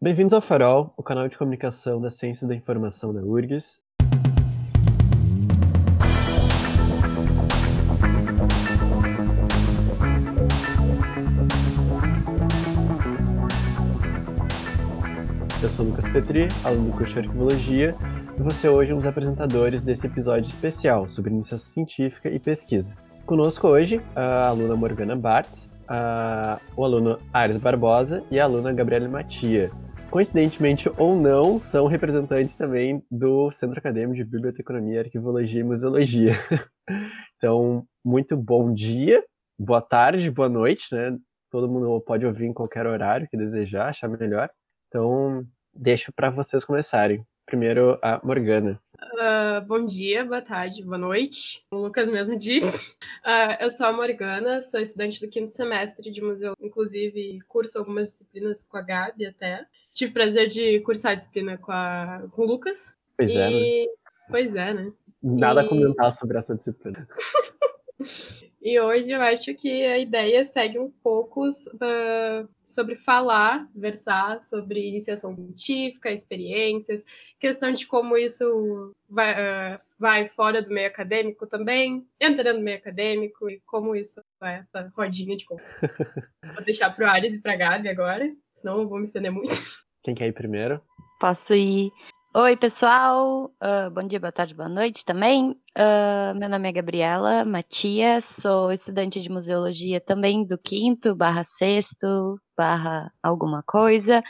Bem-vindos ao Farol, o canal de comunicação da Ciência da Informação da URGS. Eu sou Lucas Petri, aluno do curso de Arquivologia, e você hoje é um dos apresentadores desse episódio especial sobre iniciação científica e pesquisa. Conosco hoje a aluna Morgana Bartz, a, o aluno Ares Barbosa e a aluna Gabriela Matia, coincidentemente ou não, são representantes também do Centro Acadêmico de Biblioteconomia, Arquivologia e Museologia. então, muito bom dia, boa tarde, boa noite, né? Todo mundo pode ouvir em qualquer horário que desejar, achar melhor. Então, deixo para vocês começarem. Primeiro, a Morgana. Uh, bom dia, boa tarde, boa noite. O Lucas mesmo disse. Uh, eu sou a Morgana, sou estudante do quinto semestre de museu, inclusive curso algumas disciplinas com a Gabi até. Tive o prazer de cursar a disciplina com, a, com o Lucas. Pois e... é. Né? Pois é, né? Nada e... a comentar sobre essa disciplina. E hoje eu acho que a ideia segue um pouco uh, sobre falar, versar sobre iniciação científica, experiências, questão de como isso vai, uh, vai fora do meio acadêmico também, entrando no meio acadêmico e como isso é essa rodinha de como. Vou deixar para o Ares e para a Gabi agora, senão eu vou me estender muito. Quem quer ir primeiro? Posso ir. Oi, pessoal. Uh, bom dia, boa tarde, boa noite também. Uh, meu nome é Gabriela Matias, sou estudante de museologia também do quinto, barra sexto, barra alguma coisa.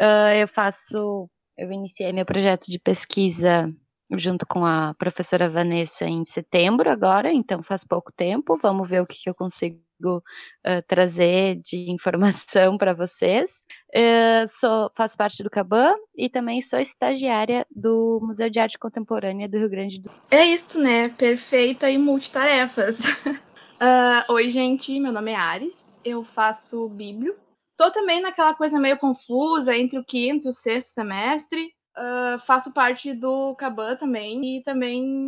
Uh, eu faço, eu iniciei meu projeto de pesquisa junto com a professora Vanessa em setembro agora, então faz pouco tempo. Vamos ver o que, que eu consigo uh, trazer de informação para vocês. Uh, sou, faço parte do Caban e também sou estagiária do Museu de Arte Contemporânea do Rio Grande do Sul. É isso, né? Perfeita e multitarefas. uh, Oi, gente, meu nome é Ares, eu faço Bíblio. Tô também naquela coisa meio confusa entre o quinto e o sexto semestre. Uh, faço parte do Caban também e também.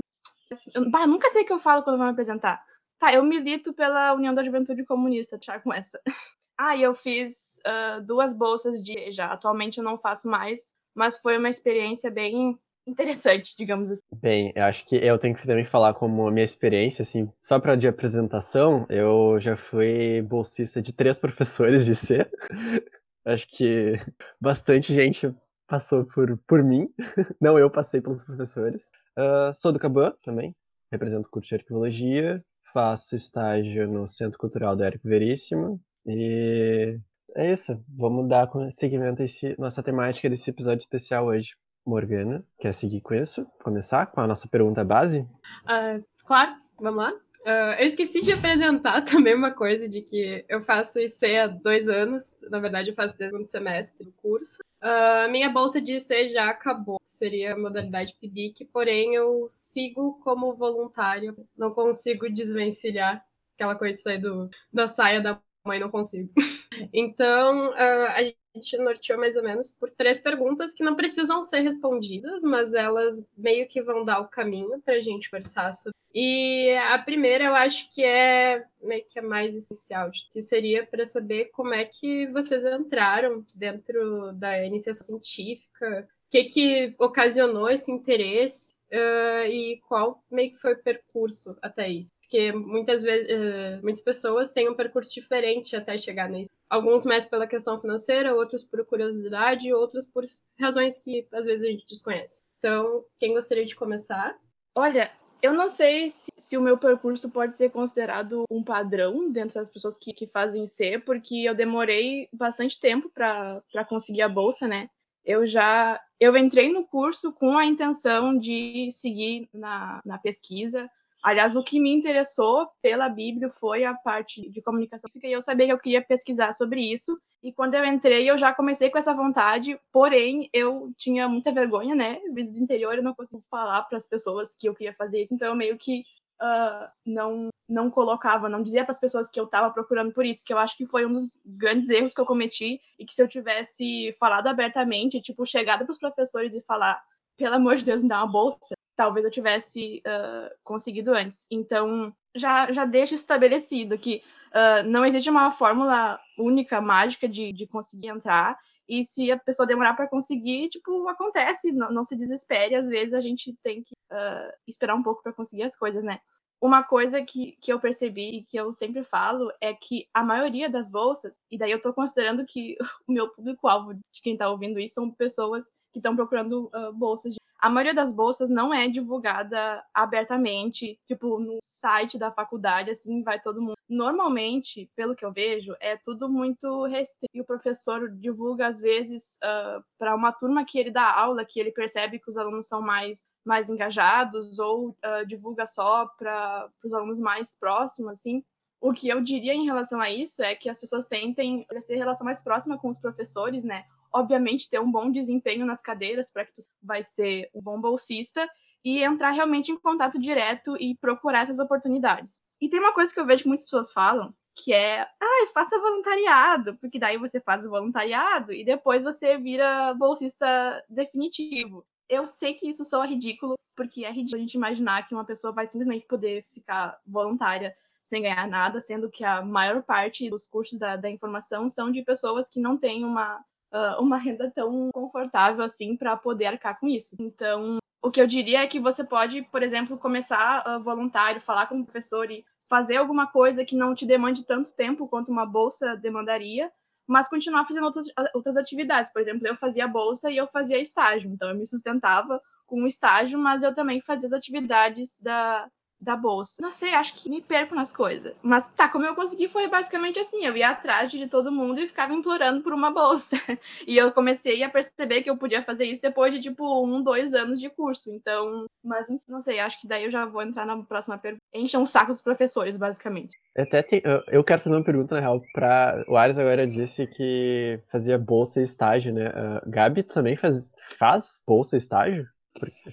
Eu, bah, nunca sei o que eu falo quando vou me apresentar. Tá, eu milito pela União da Juventude Comunista, deixar com essa. ah, e eu fiz uh, duas bolsas de já. Atualmente eu não faço mais, mas foi uma experiência bem interessante, digamos assim. Bem, eu acho que eu tenho que também falar como a minha experiência, assim, só para de apresentação, eu já fui bolsista de três professores de C. acho que bastante gente passou por, por mim, não eu passei pelos professores. Uh, sou do Caban também, represento o curso de arquivologia, faço estágio no Centro Cultural do Érico Veríssimo. E é isso. Vamos dar seguimento a esse, nossa temática desse episódio especial hoje. Morgana, quer seguir com isso? Começar com a nossa pergunta base? Uh, claro, vamos lá. Uh, eu esqueci de apresentar também uma coisa de que eu faço IC há dois anos, na verdade eu faço desde o semestre do curso. Uh, minha bolsa de IC já acabou, seria a modalidade PIBIC, porém eu sigo como voluntário, não consigo desvencilhar aquela coisa de sair do, da saia da mãe, não consigo. então, uh, a gente norteou mais ou menos por três perguntas que não precisam ser respondidas, mas elas meio que vão dar o caminho para a gente conversar sobre. E a primeira eu acho que é meio que a mais essencial, que seria para saber como é que vocês entraram dentro da iniciação científica, o que, que ocasionou esse interesse uh, e qual meio que foi o percurso até isso. Porque muitas vezes, uh, muitas pessoas têm um percurso diferente até chegar nisso. Alguns mais pela questão financeira, outros por curiosidade, outros por razões que às vezes a gente desconhece. Então, quem gostaria de começar? Olha, eu não sei se, se, o meu percurso pode ser considerado um padrão dentro das pessoas que, que fazem C, porque eu demorei bastante tempo para conseguir a bolsa, né? Eu já eu entrei no curso com a intenção de seguir na, na pesquisa, Aliás, o que me interessou pela Bíblia foi a parte de comunicação e eu sabia que eu queria pesquisar sobre isso. E quando eu entrei, eu já comecei com essa vontade, porém, eu tinha muita vergonha, né? Do interior, eu não consigo falar para as pessoas que eu queria fazer isso, então eu meio que uh, não, não colocava, não dizia para as pessoas que eu estava procurando por isso, que eu acho que foi um dos grandes erros que eu cometi e que se eu tivesse falado abertamente, tipo, chegado para os professores e falar, pelo amor de Deus, me dá uma bolsa, talvez eu tivesse uh, conseguido antes. Então, já, já deixo estabelecido que uh, não existe uma fórmula única, mágica de, de conseguir entrar. E se a pessoa demorar para conseguir, tipo, acontece, não, não, se desespere. Às vezes a gente tem que uh, esperar um pouco para conseguir as coisas, né? Uma coisa que, que eu percebi e que eu sempre falo é que a maioria das bolsas, e daí eu tô considerando que o meu público-alvo de quem tá ouvindo isso são pessoas que estão procurando uh, bolsas a maioria das bolsas não é divulgada abertamente, tipo, no site da faculdade, assim, vai todo mundo. Normalmente, pelo que eu vejo, é tudo muito restrito. E o professor divulga, às vezes, uh, ah, para uma turma que ele dá aula, que ele percebe que os alunos são mais, mais engajados, ou uh, divulga só para os alunos mais próximos, assim. O que eu diria em relação a isso é que as pessoas tentem ter relação mais próxima com os professores, né? Obviamente ter um bom desempenho nas cadeiras para que tu vai ser um bom bolsista e entrar realmente em contato direto e procurar essas oportunidades. E tem uma coisa que eu vejo que muitas pessoas falam, que é, ah, faça voluntariado, porque daí você faz o voluntariado e depois você vira bolsista definitivo. Eu sei que isso soa ridículo, porque é ridículo a gente imaginar que uma pessoa vai simplesmente poder ficar voluntária sem ganhar nada, sendo que a maior parte dos cursos da, da informação são de pessoas que não têm uma uh, uma renda tão confortável assim para poder arcar com isso. Então, o que eu diria é que você pode, por exemplo, começar uh, voluntário, falar com o professor e fazer alguma coisa que não te demande tanto tempo quanto uma bolsa demandaria, mas continuar fazendo outras, outras atividades. Por exemplo, eu fazia bolsa e eu fazia estágio, então eu me sustentava com o estágio, mas eu também fazia as atividades da, da bolsa. Não sei, acho que me perco nas coisas. Mas tá, como eu consegui foi basicamente assim: eu ia atrás de todo mundo e ficava implorando por uma bolsa. e eu comecei a perceber que eu podia fazer isso depois de tipo um, dois anos de curso. Então, mas não sei, acho que daí eu já vou entrar na próxima pergunta. Encham um saco dos professores, basicamente. Até tem, eu quero fazer uma pergunta, na real, para O Ares agora disse que fazia bolsa e estágio, né? Uh, Gabi também faz, faz bolsa e estágio?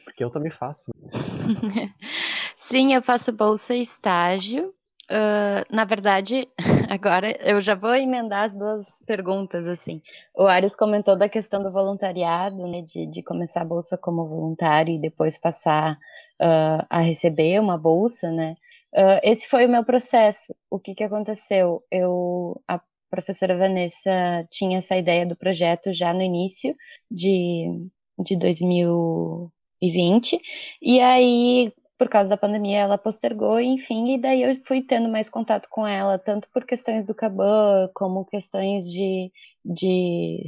Porque eu também faço. Sim, eu faço bolsa e estágio. Uh, na verdade, agora eu já vou emendar as duas perguntas, assim. O Ares comentou da questão do voluntariado, né, de, de começar a bolsa como voluntário e depois passar uh, a receber uma bolsa, né. Uh, esse foi o meu processo. O que que aconteceu? Eu, a professora Vanessa tinha essa ideia do projeto já no início de, de 2020, e aí por causa da pandemia, ela postergou, enfim, e daí eu fui tendo mais contato com ela, tanto por questões do Caban, como questões de, de,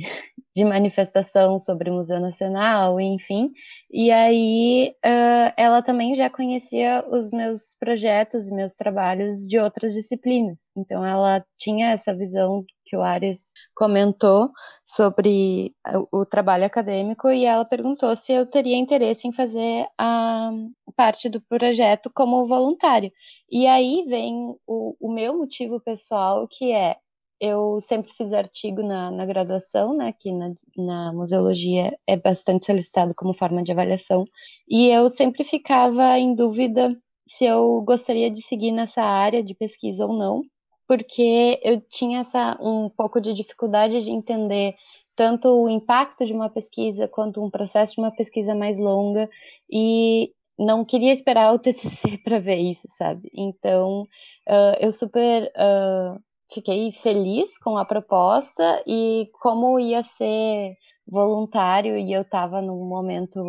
de manifestação sobre o Museu Nacional, enfim. E aí uh, ela também já conhecia os meus projetos e meus trabalhos de outras disciplinas. Então ela tinha essa visão que o Ares comentou sobre o, trabalho acadêmico e ela perguntou se eu teria interesse em fazer a parte do projeto como voluntário. E aí vem o, o meu motivo pessoal, que é eu sempre fiz artigo na, na graduação, né, que na, na, museologia é bastante solicitado como forma de avaliação, e eu sempre ficava em dúvida se eu gostaria de seguir nessa área de pesquisa ou não, porque eu tinha essa, um pouco de dificuldade de entender tanto o impacto de uma pesquisa quanto um processo de uma pesquisa mais longa, e não queria esperar o TCC para ver isso, sabe? Então, uh, eu super... Uh, fiquei feliz com a proposta e como ia ser voluntário e eu estava num momento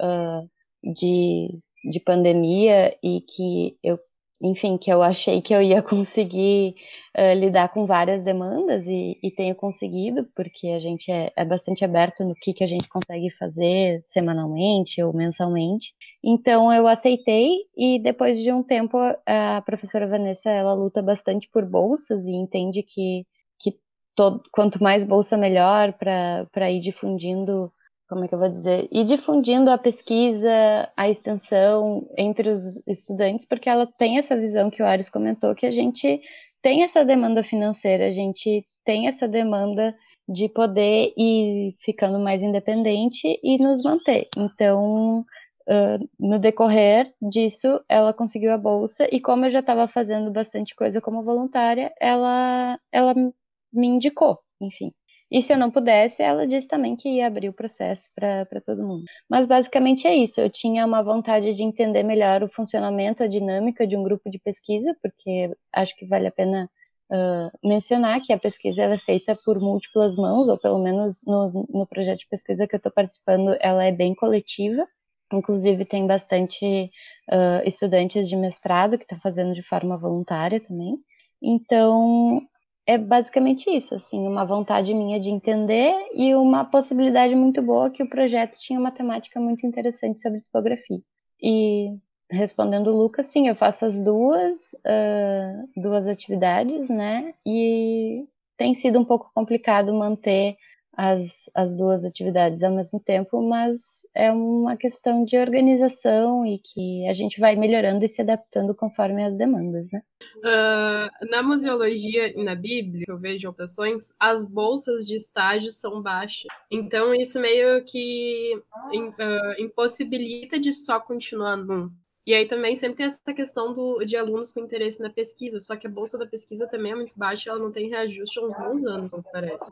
uh, de, de pandemia e que eu enfim, que eu achei que eu ia conseguir uh, lidar com várias demandas e, e, tenho conseguido, porque a gente é, é, bastante aberto no que, que a gente consegue fazer semanalmente ou mensalmente. Então eu aceitei e depois de um tempo a professora Vanessa ela luta bastante por bolsas e entende que, que todo, quanto mais bolsa melhor para ir difundindo como é que eu vou dizer, e difundindo a pesquisa, a extensão entre os estudantes, porque ela tem essa visão que o Ares comentou, que a gente tem essa demanda financeira, a gente tem essa demanda de poder ir ficando mais independente e nos manter. Então, uh, no decorrer disso, ela conseguiu a bolsa, e como eu já estava fazendo bastante coisa como voluntária, ela, ela me indicou, enfim. E se eu não pudesse, ela disse também que ia abrir o processo para todo mundo. Mas basicamente é isso. Eu tinha uma vontade de entender melhor o funcionamento, a dinâmica de um grupo de pesquisa, porque acho que vale a pena uh, mencionar que a pesquisa é feita por múltiplas mãos, ou pelo menos no, no projeto de pesquisa que eu estou participando, ela é bem coletiva. Inclusive, tem bastante uh, estudantes de mestrado que estão tá fazendo de forma voluntária também. Então, é basicamente isso, assim, uma vontade minha de entender e uma possibilidade muito boa que o projeto tinha uma temática muito interessante sobre tipografia. E respondendo o Lucas, sim, eu faço as duas, uh, duas atividades, né? E tem sido um pouco complicado manter as, as duas atividades ao mesmo tempo, mas é uma questão de organização e que a gente vai melhorando e se adaptando conforme as demandas, né? Uh, na museologia e na Bíblia, que eu vejo anotações, as bolsas de estágio são baixas. Então, isso meio que uh, impossibilita de só continuar num. E aí também sempre tem essa questão do, de alunos com interesse na pesquisa, só que a bolsa da pesquisa também é muito baixa, ela não tem reajuste há uns bons anos, me parece.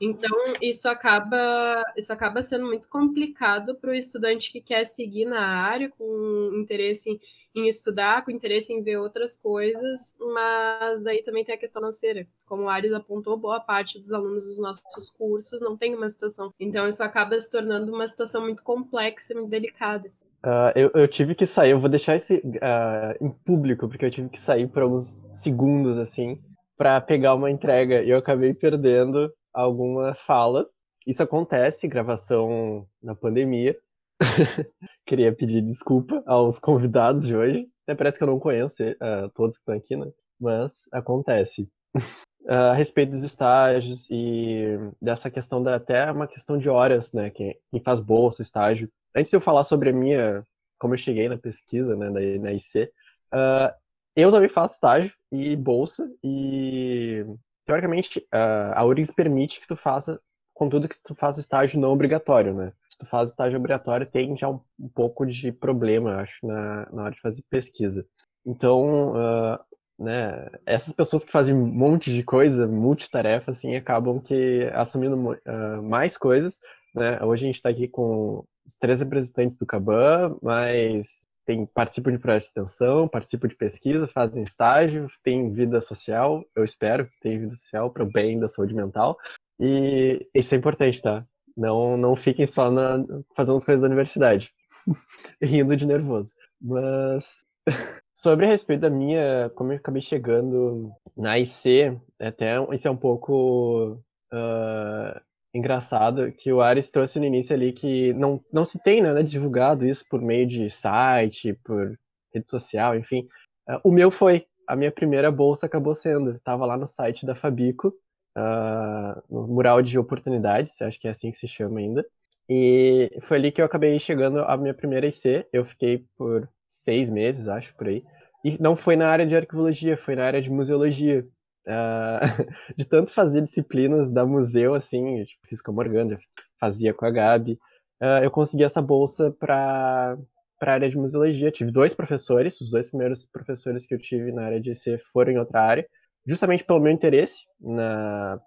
Então, isso acaba, isso acaba sendo muito complicado para o estudante que quer seguir na área, com interesse em estudar, com interesse em ver outras coisas, mas daí também tem a questão financeira. Como o Ares apontou, boa parte dos alunos dos nossos cursos não tem uma situação. Então, isso acaba se tornando uma situação muito complexa, muito delicada. Uh, eu, eu, tive que sair, eu vou deixar isso uh, em público, porque eu tive que sair por alguns segundos, assim, para pegar uma entrega e eu acabei perdendo alguma fala. Isso acontece, gravação na pandemia. Queria pedir desculpa aos convidados de hoje. Até parece que eu não conheço uh, todos que estão aqui, né? Mas acontece. a respeito dos estágios e dessa questão da até uma questão de horas, né? Quem, quem faz bolsa, estágio, antes de eu falar sobre a minha, como eu cheguei na pesquisa, né, da, na IC, uh, ah, eu também faço estágio e bolsa, e teoricamente uh, a URGS permite que tu faça, contudo que tu faça estágio não obrigatório, né? Se tu faz estágio obrigatório, tem já um, um pouco de problema, eu acho, na, na hora de fazer pesquisa. Então, uh, né, essas pessoas que fazem um monte de coisa, multitarefa, assim, acabam que assumindo uh, mais coisas, né? Hoje a gente está aqui com os três representantes do Caban, mas tem, participam de projeto de extensão, participam de pesquisa, fazem estágio, tem vida social, eu espero que tenha vida social para o bem da saúde mental. E isso é importante, tá? Não, não fiquem só na, fazendo as coisas da universidade, rindo de nervoso. Mas sobre a respeito da minha, como eu acabei chegando na IC, até isso é um pouco uh, engraçado que o Ares trouxe no início ali que não, não se tem né, divulgado isso por meio de site, por rede social, enfim. Uh, o meu foi. A minha primeira bolsa acabou sendo. Estava lá no site da Fabico, uh, no mural de oportunidades, acho que é assim que se chama ainda. E foi ali que eu acabei chegando à minha primeira IC. Eu fiquei por seis meses, acho, por aí. E não foi na área de arquivologia, foi na área de museologia. Uh, de tanto fazer disciplinas da museu, assim, tipo, fiz com a Morgana, fazia com a Gabi, uh, eu consegui essa bolsa para para a área de museologia. Tive dois professores, os dois primeiros professores que eu tive na área de IC foram em outra área, justamente pelo meu interesse na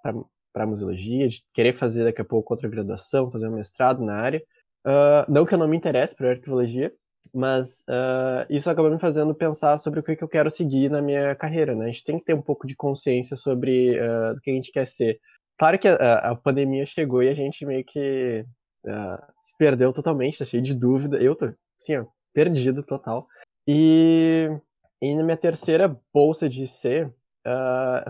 para museologia, de querer fazer daqui a pouco outra graduação, fazer um mestrado na área. Uh, não que eu não me interesse por arquivologia, mas uh, isso acaba me fazendo pensar sobre o que, que eu quero seguir na minha carreira, né? A gente tem que ter um pouco de consciência sobre uh, o que a gente quer ser. Claro que a, a pandemia chegou e a gente meio que uh, se perdeu totalmente, tá cheio de dúvida. Eu tô, assim, ó, perdido total. E, e na minha terceira bolsa de IC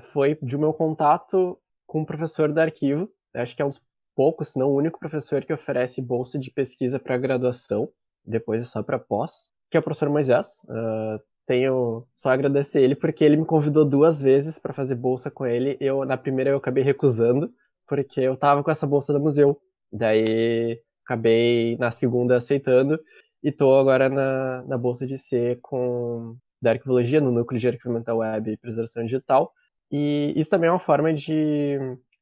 foi de meu contato com o professor da arquivo. Acho que é um dos poucos, se não o único professor que oferece bolsa de pesquisa para graduação depois é só para pós, que é o professor Moisés. Uh, tenho só agradecer ele porque ele me convidou duas vezes para fazer bolsa com ele. Eu na primeira eu acabei recusando porque eu tava com essa bolsa do museu. Daí acabei na segunda aceitando e tô agora na, na bolsa de C com da arquivologia no núcleo de arquivamento web e preservação digital. E isso também é uma forma de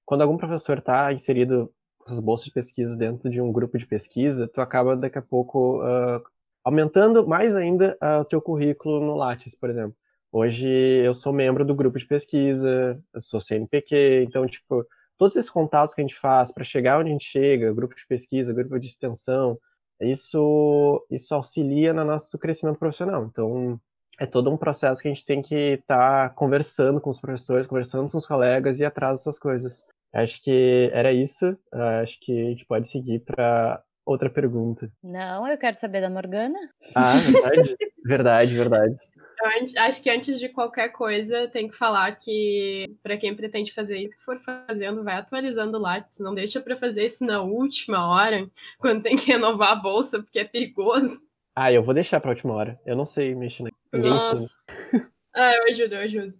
quando algum professor está inserido essas bolsas de pesquisa dentro de um grupo de pesquisa, tu acaba daqui a pouco uh, aumentando mais ainda uh, o teu currículo no Lattes, por exemplo. Hoje eu sou membro do grupo de pesquisa, eu sou CNPq, então, tipo, todos esses contatos que a gente faz para chegar onde a gente chega, grupo de pesquisa, grupo de extensão, isso, isso auxilia no nosso crescimento profissional. Então, é todo um processo que a gente tem que estar tá conversando com os professores, conversando com os colegas e atrás dessas coisas. Acho que era isso. Acho que a gente pode seguir para outra pergunta. Não, eu quero saber da Morgana. Ah, verdade, verdade, verdade. Eu acho que antes de qualquer coisa, tem que falar que para quem pretende fazer isso, que for fazendo, vai atualizando o Lattes, não deixa para fazer isso na última hora, quando tem que renovar a bolsa, porque é perigoso. Ah, eu vou deixar pra última hora. Eu não sei mexer na. Nossa. ah, eu ajudo, eu ajudo.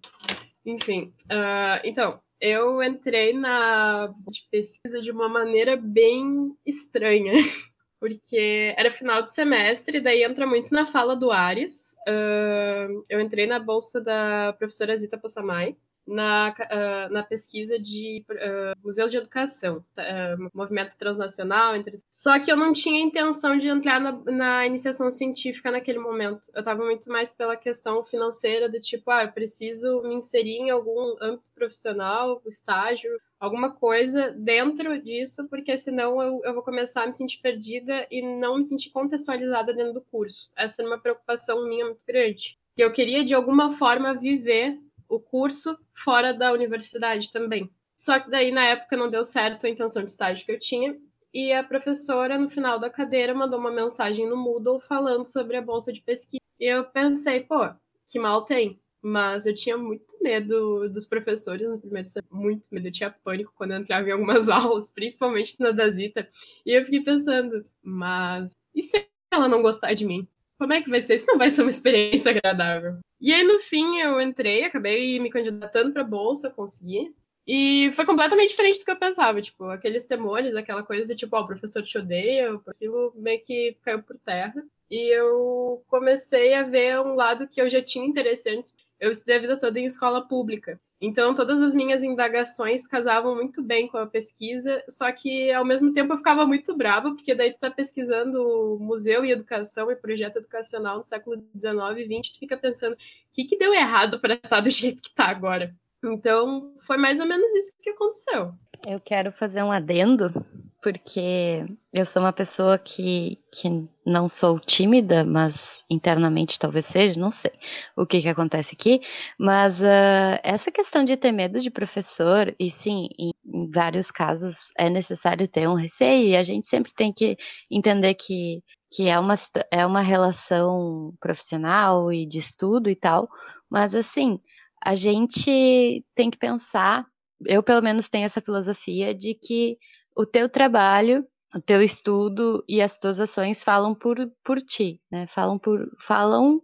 Enfim, uh, então, eu entrei na pesquisa de uma maneira bem estranha. Porque era final de semestre, daí entra muito na fala do Ares. Uh, eu entrei na bolsa da professora Zita Passamai, na, uh, na pesquisa de uh, museus de educação, uh, movimento transnacional. Entre... Só que eu não tinha intenção de entrar na, na iniciação científica naquele momento. Eu estava muito mais pela questão financeira, do tipo, ah, eu preciso me inserir em algum âmbito profissional, estágio, alguma coisa dentro disso, porque senão eu, eu vou começar a me sentir perdida e não me sentir contextualizada dentro do curso. Essa era uma preocupação minha muito grande. Que eu queria, de alguma forma, viver o curso fora da universidade também. Só que daí, na época, não deu certo a intenção de estágio que eu tinha. E a professora, no final da cadeira, mandou uma mensagem no Moodle falando sobre a bolsa de pesquisa. E eu pensei, pô, que mal tem. Mas eu tinha muito medo dos professores no primeiro semestre, muito medo. Eu tinha pânico quando eu entrava em algumas aulas, principalmente na da Zita. E eu fiquei pensando, mas e se ela não gostar de mim? Como é que vai ser? Isso não vai ser uma experiência agradável. E aí, no fim, eu entrei, acabei me candidatando para bolsa, consegui. E foi completamente diferente do que eu pensava. Tipo, aqueles temores, aquela coisa de tipo, ó, oh, o professor te odeia, aquilo meio que caiu por terra. E eu comecei a ver um lado que eu já tinha interessante. Eu estudei a vida toda em escola pública. Então, todas as minhas indagações casavam muito bem com a pesquisa, só que ao mesmo tempo eu ficava muito brava, porque daí tu tá pesquisando museu e educação e projeto educacional no século XIX e XX, tu fica pensando, o que, que deu errado para estar do jeito que tá agora? Então, foi mais ou menos isso que aconteceu. Eu quero fazer um adendo, porque eu sou uma pessoa que, que não sou tímida, mas internamente talvez seja, não sei o que, que acontece aqui, mas uh, essa questão de ter medo de professor, e sim, em, em vários casos é necessário ter um receio, e a gente sempre tem que entender que, que é, uma, é uma relação profissional e de estudo e tal, mas assim, a gente tem que pensar eu pelo menos tenho essa filosofia de que o teu trabalho, o teu estudo e as tuas ações falam por, por ti, né? Falam por falam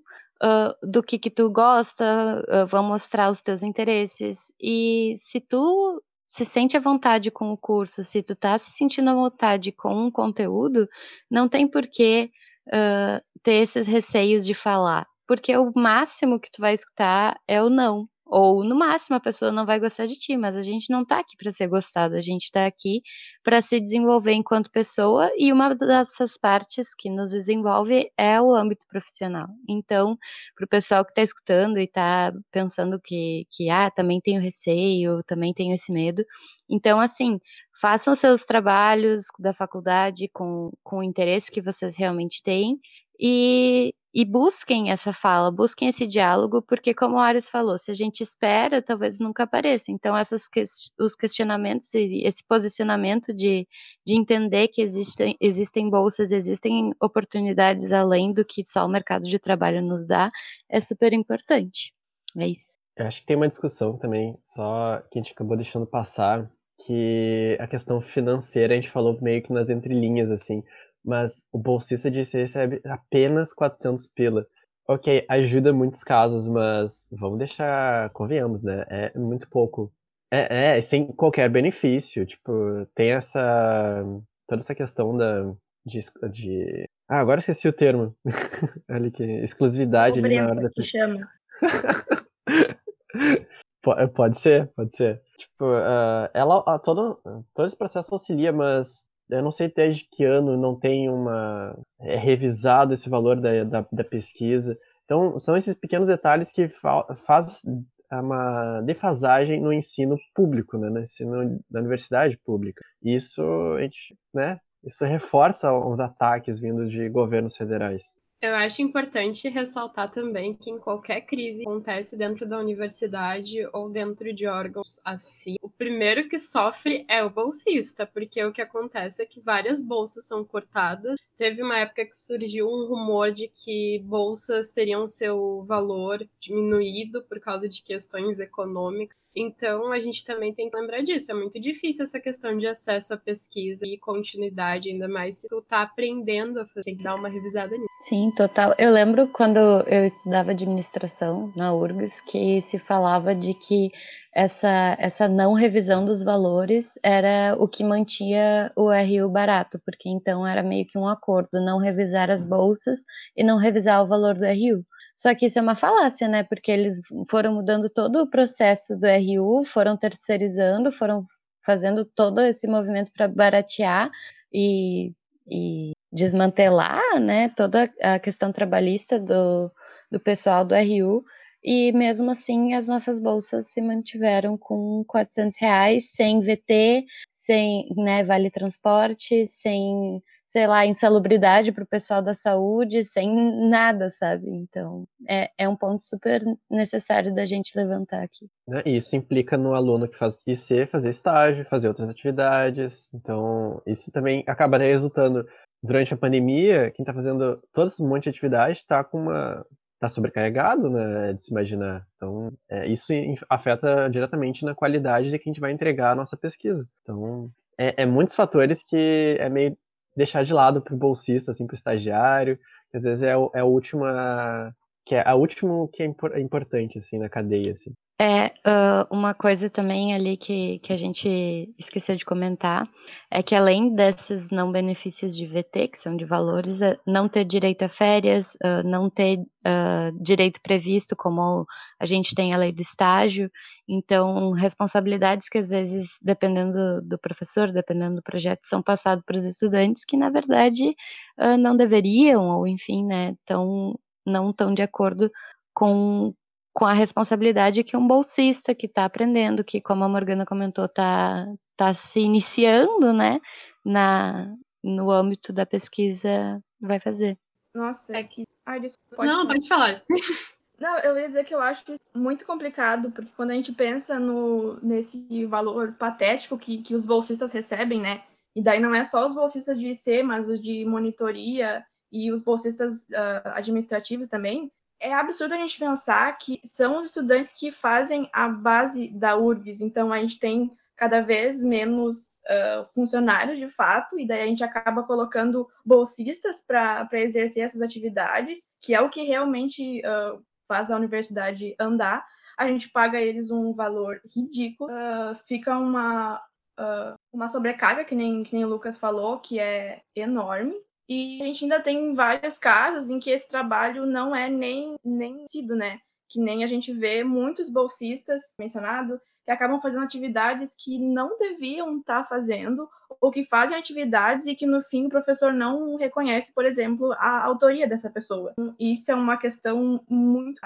uh, do que que tu gosta, uh, vão mostrar os teus interesses e se tu se sente à vontade com o curso, se tu tá se sentindo à vontade com um conteúdo, não tem por que uh, ter esses receios de falar, porque o máximo que tu vai escutar é o não. Ou no máximo a pessoa não vai gostar de ti, mas a gente não tá aqui para ser gostado, a gente tá aqui para se desenvolver enquanto pessoa e uma dessas partes que nos desenvolve é o âmbito profissional. Então, para o pessoal que está escutando e está pensando que, que ah, também tenho receio, também tenho esse medo, então assim, façam seus trabalhos da faculdade com, com o interesse que vocês realmente têm e, e busquem essa fala, busquem esse diálogo, porque como o Ares falou, se a gente espera, talvez nunca apareça. Então, essas que, os questionamentos e esse posicionamento de, de entender que existem, existem bolsas, existem oportunidades além do que só o mercado de trabalho nos dá, é super importante. É isso. Eu acho que tem uma discussão também, só que a gente acabou deixando passar, que a questão financeira a gente falou meio que nas entrelinhas, assim mas o bolsista disse recebe apenas 400 pila. Ok, ajuda muitos casos, mas vamos deixar, convenhamos, né? É muito pouco. É, é, sem qualquer benefício. Tipo, tem essa. toda essa questão da. de. de ah, agora esqueci o termo. Olha que exclusividade ali na hora da. Que chama. pode ser, pode ser. Tipo, uh, ela, todo, todo esse processo auxilia, mas eu não sei desde que ano não tem uma é revisado esse valor da, da, da pesquisa. Então, são esses pequenos detalhes que fa faz uma defasagem no ensino público, né, no ensino da universidade pública. Isso, a gente, né, isso reforça os ataques vindos de governos federais. Eu acho importante ressaltar também que em qualquer crise que acontece dentro da universidade ou dentro de órgãos assim, o primeiro que sofre é o bolsista, porque o que acontece é que várias bolsas são cortadas. Teve uma época que surgiu um rumor de que bolsas teriam seu valor diminuído por causa de questões econômicas. Então, a gente também tem que lembrar disso. É muito difícil essa questão de acesso à pesquisa e continuidade, ainda mais se tu tá aprendendo a fazer. Tem que dar uma revisada nisso. Sim, total. Eu lembro quando eu estudava administração na URGS que se falava de que essa, essa não revisão dos valores era o que mantinha o RU barato, porque então era meio que um acordo não revisar as bolsas e não revisar o valor do RU. Só que isso é uma falácia, né? Porque eles foram mudando todo o processo do RU, foram terceirizando, foram fazendo todo esse movimento para baratear e, e, desmantelar, né? Toda a questão trabalhista do, do pessoal do RU. E mesmo assim, as nossas bolsas se mantiveram com 400 reais, sem VT, sem né, vale transporte, sem sei lá, insalubridade para o pessoal da saúde, sem nada, sabe? Então, é, é um ponto super necessário da gente levantar aqui. Né, isso implica no aluno que faz IC fazer estágio, fazer outras atividades. Então, isso também acabaria resultando, durante a pandemia, quem está fazendo todo esse monte de atividade está com uma está sobrecarregado, né, de se imaginar. Então, é, isso afeta diretamente na qualidade de que a gente vai entregar a nossa pesquisa. Então, é, é muitos fatores que é meio deixar de lado para o bolsista, assim, para o estagiário, que às vezes é, é a última que é a última que é, é importante assim na cadeia assim. É, uh, uma coisa também ali que, que a gente esqueceu de comentar é que além desses não benefícios de VT, que são de valores, é não ter direito a férias, uh, não ter uh, direito previsto, como a gente tem a lei do estágio, então responsabilidades que às vezes, dependendo do, do professor, dependendo do projeto, são passadas para os estudantes que na verdade não deveriam, ou enfim, né, tão, não estão de acordo com, com a responsabilidade que um bolsista que está aprendendo, que, como a Morgana comentou, está tá se iniciando, né, na, no âmbito da pesquisa, vai fazer. Nossa, é que. Ai, desculpa, pode Não, falar. pode falar. Não, eu ia dizer que eu acho muito complicado, porque quando a gente pensa no, nesse valor patético que, que os bolsistas recebem, né? E daí não é só os bolsistas de IC, mas os de monitoria e os bolsistas uh, administrativos também, é absurdo a gente pensar que são os estudantes que fazem a base da URGS. Então, a gente tem cada vez menos uh, funcionários de fato, e daí a gente acaba colocando bolsistas para exercer essas atividades, que é o que realmente uh, faz a universidade andar. A gente paga eles um valor ridículo, uh, fica uma, uma sobrecarga, que nem, que nem o Lucas falou, que é enorme. E a gente ainda tem vários casos em que esse trabalho não é nem, nem sido, né? Que nem a gente vê muitos bolsistas mencionado que acabam fazendo atividades que não deviam estar tá fazendo, ou que fazem atividades e que no fim o professor não reconhece, por exemplo, a autoria dessa pessoa. Isso é uma questão muito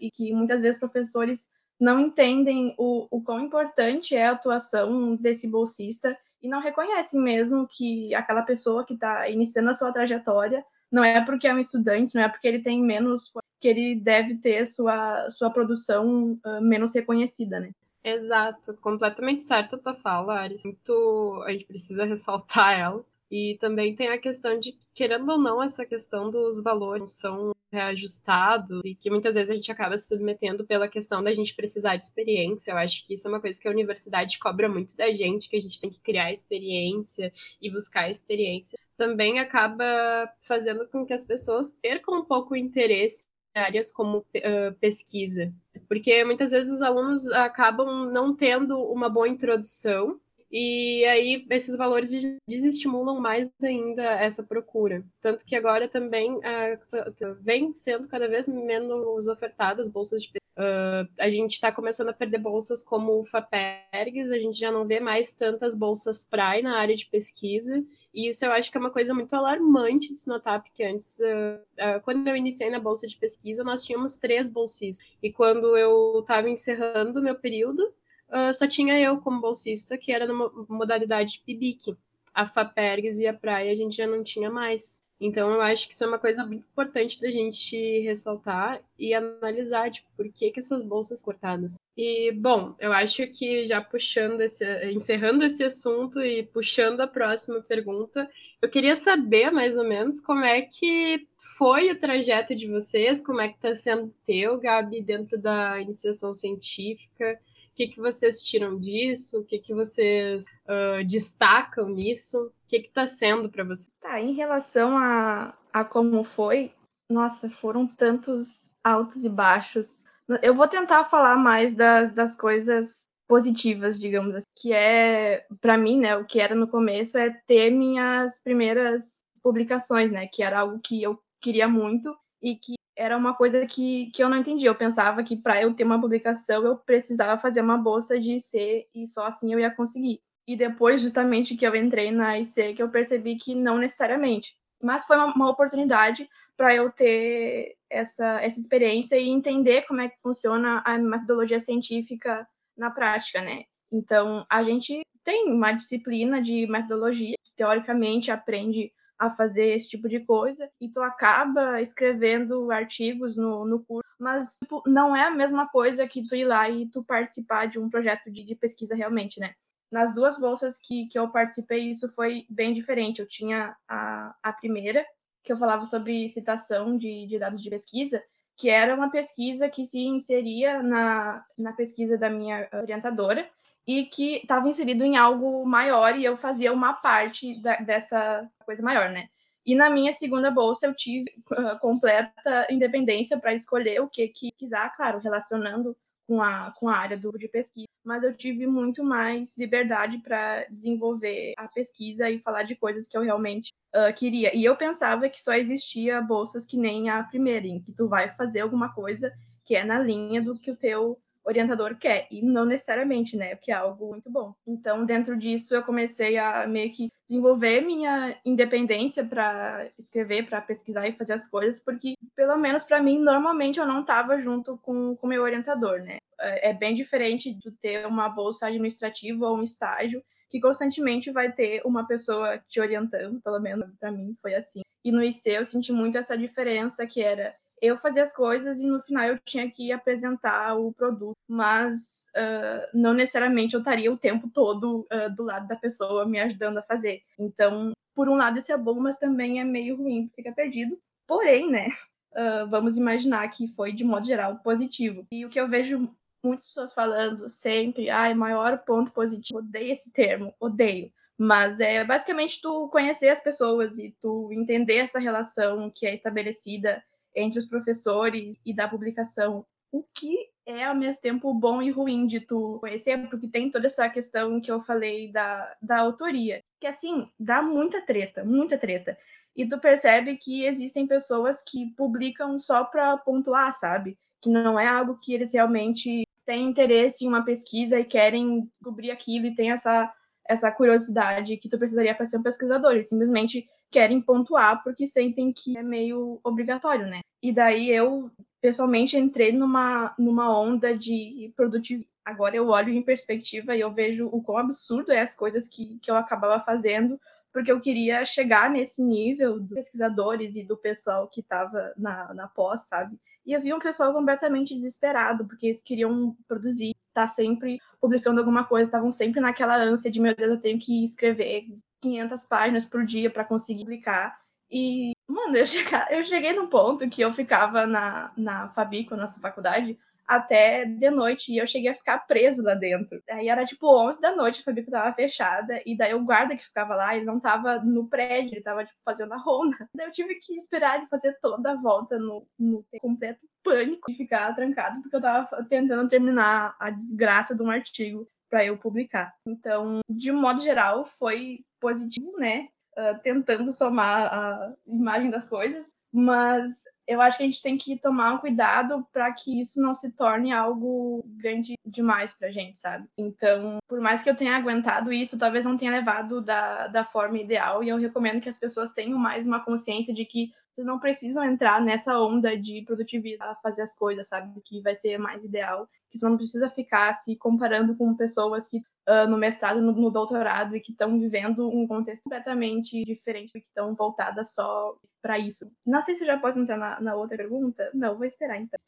e que muitas vezes professores não entendem o, o quão importante é a atuação desse bolsista e não reconhecem mesmo que aquela pessoa que está iniciando a sua trajetória não é porque é um estudante, não é porque ele tem menos que ele deve ter sua, sua produção uh, menos reconhecida, né? Exato, completamente certa a tua fala, Aris. Muito, a gente precisa ressaltar ela. E também tem a questão de, querendo ou não, essa questão dos valores são reajustados e que muitas vezes a gente acaba se submetendo pela questão da gente precisar de experiência. Eu acho que isso é uma coisa que a universidade cobra muito da gente, que a gente tem que criar experiência e buscar experiência. Também acaba fazendo com que as pessoas percam um pouco o interesse em áreas como uh, pesquisa, porque muitas vezes os alunos acabam não tendo uma boa introdução e aí esses valores desestimulam mais ainda essa procura. Tanto que agora também uh, vem sendo cada vez menos ofertadas bolsas de uh, A gente está começando a perder bolsas como o FAPERGS, a gente já não vê mais tantas bolsas PRAE na área de pesquisa. E isso eu acho que é uma coisa muito alarmante de se notar, porque antes, uh, quando eu iniciei na bolsa de pesquisa, nós tínhamos três bolsistas. E quando eu estava encerrando o meu período, uh, só tinha eu como bolsista, que era na modalidade PIBIC. a FAPERGS e a praia a gente já não tinha mais. Então eu acho que isso é uma coisa muito importante da gente ressaltar e analisar, tipo, por que, que essas bolsas cortadas. E, bom, eu acho que já puxando esse, encerrando esse assunto e puxando a próxima pergunta, eu queria saber mais ou menos como é que foi o trajeto de vocês, como é que está sendo teu, Gabi, dentro da iniciação científica, o que, que vocês tiram disso? O que, que vocês uh, destacam nisso? O que está sendo para vocês? Tá, em relação a, a como foi, nossa, foram tantos altos e baixos. Eu vou tentar falar mais das, das coisas positivas, digamos assim, que é, para mim, né, o que era no começo é ter minhas primeiras publicações, né, que era algo que eu queria muito e que era uma coisa que, que eu não entendia. Eu pensava que para eu ter uma publicação eu precisava fazer uma bolsa de IC e só assim eu ia conseguir. E depois, justamente, que eu entrei na IC, que eu percebi que não necessariamente. Mas foi uma, uma oportunidade para eu ter essa, essa experiência e entender como é que funciona a metodologia científica na prática, né? Então, a gente tem uma disciplina de metodologia, teoricamente aprende a fazer esse tipo de coisa e tu acaba escrevendo artigos no, no curso, mas tipo, não é a mesma coisa que tu ir lá e tu participar de um projeto de, de pesquisa realmente, né? Nas duas bolsas que, que eu participei, isso foi bem diferente. Eu tinha a, a primeira, que eu falava sobre citação de, de dados de pesquisa, que era uma pesquisa que se inseria na, na pesquisa da minha orientadora, e que estava inserido em algo maior e eu fazia uma parte da, dessa coisa maior, né? E na minha segunda bolsa eu tive uh, completa independência para escolher o que, que quiser, claro, relacionando com a, com a área do, de pesquisa, mas eu tive muito mais liberdade para desenvolver a pesquisa e falar de coisas que eu realmente uh, queria. E eu pensava que só existia bolsas que nem a primeira, em que tu vai fazer alguma coisa que é na linha do que o teu orientador quer, e não necessariamente, né, que é algo muito bom. Então, dentro disso, eu comecei a meio que desenvolver minha independência para escrever, para pesquisar e fazer as coisas, porque, pelo menos para mim, normalmente eu não estava junto com o meu orientador, né. É, é bem diferente de ter uma bolsa administrativa ou um estágio que constantemente vai ter uma pessoa te orientando, pelo menos para mim foi assim. E no IC eu senti muito essa diferença que era eu fazia as coisas e no final eu tinha que apresentar o produto, mas uh, não necessariamente eu estaria o tempo todo uh, do lado da pessoa me ajudando a fazer. Então, por um lado isso é bom, mas também é meio ruim, fica perdido. Porém, né, uh, vamos imaginar que foi de modo geral positivo. E o que eu vejo muitas pessoas falando sempre, ai, maior ponto positivo, odeio esse termo, odeio. Mas é basicamente tu conhecer as pessoas e tu entender essa relação que é estabelecida entre os professores e da publicação. O que é ao mesmo tempo bom e ruim de tu conhecer, porque tem toda essa questão que eu falei da, da autoria, que assim, dá muita treta, muita treta. E tu percebe que existem pessoas que publicam só para pontuar, sabe? Que não é algo que eles realmente têm interesse em uma pesquisa e querem cobrir aquilo e tem essa essa curiosidade que tu precisaria para ser um pesquisador. Eles simplesmente querem pontuar porque sentem que é meio obrigatório, né? E daí eu, pessoalmente, entrei numa, numa onda de produtividade. Agora eu olho em perspectiva e eu vejo o quão absurdo é as coisas que, que eu acabava fazendo, porque eu queria chegar nesse nível dos pesquisadores e do pessoal que estava na, na pós, sabe? E havia um pessoal completamente desesperado, porque eles queriam produzir, tá sempre publicando alguma coisa, estavam sempre naquela ânsia de, meu Deus, eu tenho que escrever 500 páginas por dia para conseguir publicar. E, mano, eu, eu cheguei num ponto que eu ficava na, na Fabico, nossa faculdade, até de noite e eu cheguei a ficar preso lá dentro. Aí era tipo 11 da noite, a Fabico tava fechada e daí o guarda que ficava lá, ele não tava no prédio, ele tava tipo fazendo a ronda. Daí eu tive que esperar ele fazer toda a volta no, no completo pânico de ficar trancado porque eu tava tentando terminar a desgraça de um artigo para eu publicar. Então, de modo geral, foi positivo, né? Uh, tentando somar a imagem das coisas, mas eu acho que a gente tem que tomar um cuidado para que isso não se torne algo grande demais pra gente, sabe? Então, por mais que eu tenha aguentado isso, talvez não tenha levado da, da forma ideal, e eu recomendo que as pessoas tenham mais uma consciência de que vocês não precisam entrar nessa onda de produtivismo fazer as coisas, sabe? Que vai ser mais ideal. Que tu não precisa ficar se comparando com pessoas que uh, no mestrado, no, no, doutorado, e que estão vivendo um contexto completamente diferente, que estão voltadas só para isso. Não sei se já posso entrar na, na outra pergunta. Não, vou esperar então.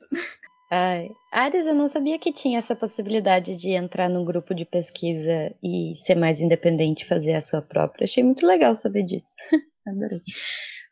Ai, Ares, eu não sabia que tinha essa possibilidade de entrar num grupo de pesquisa e ser mais independente, fazer a sua própria. Achei muito legal saber disso. Adorei.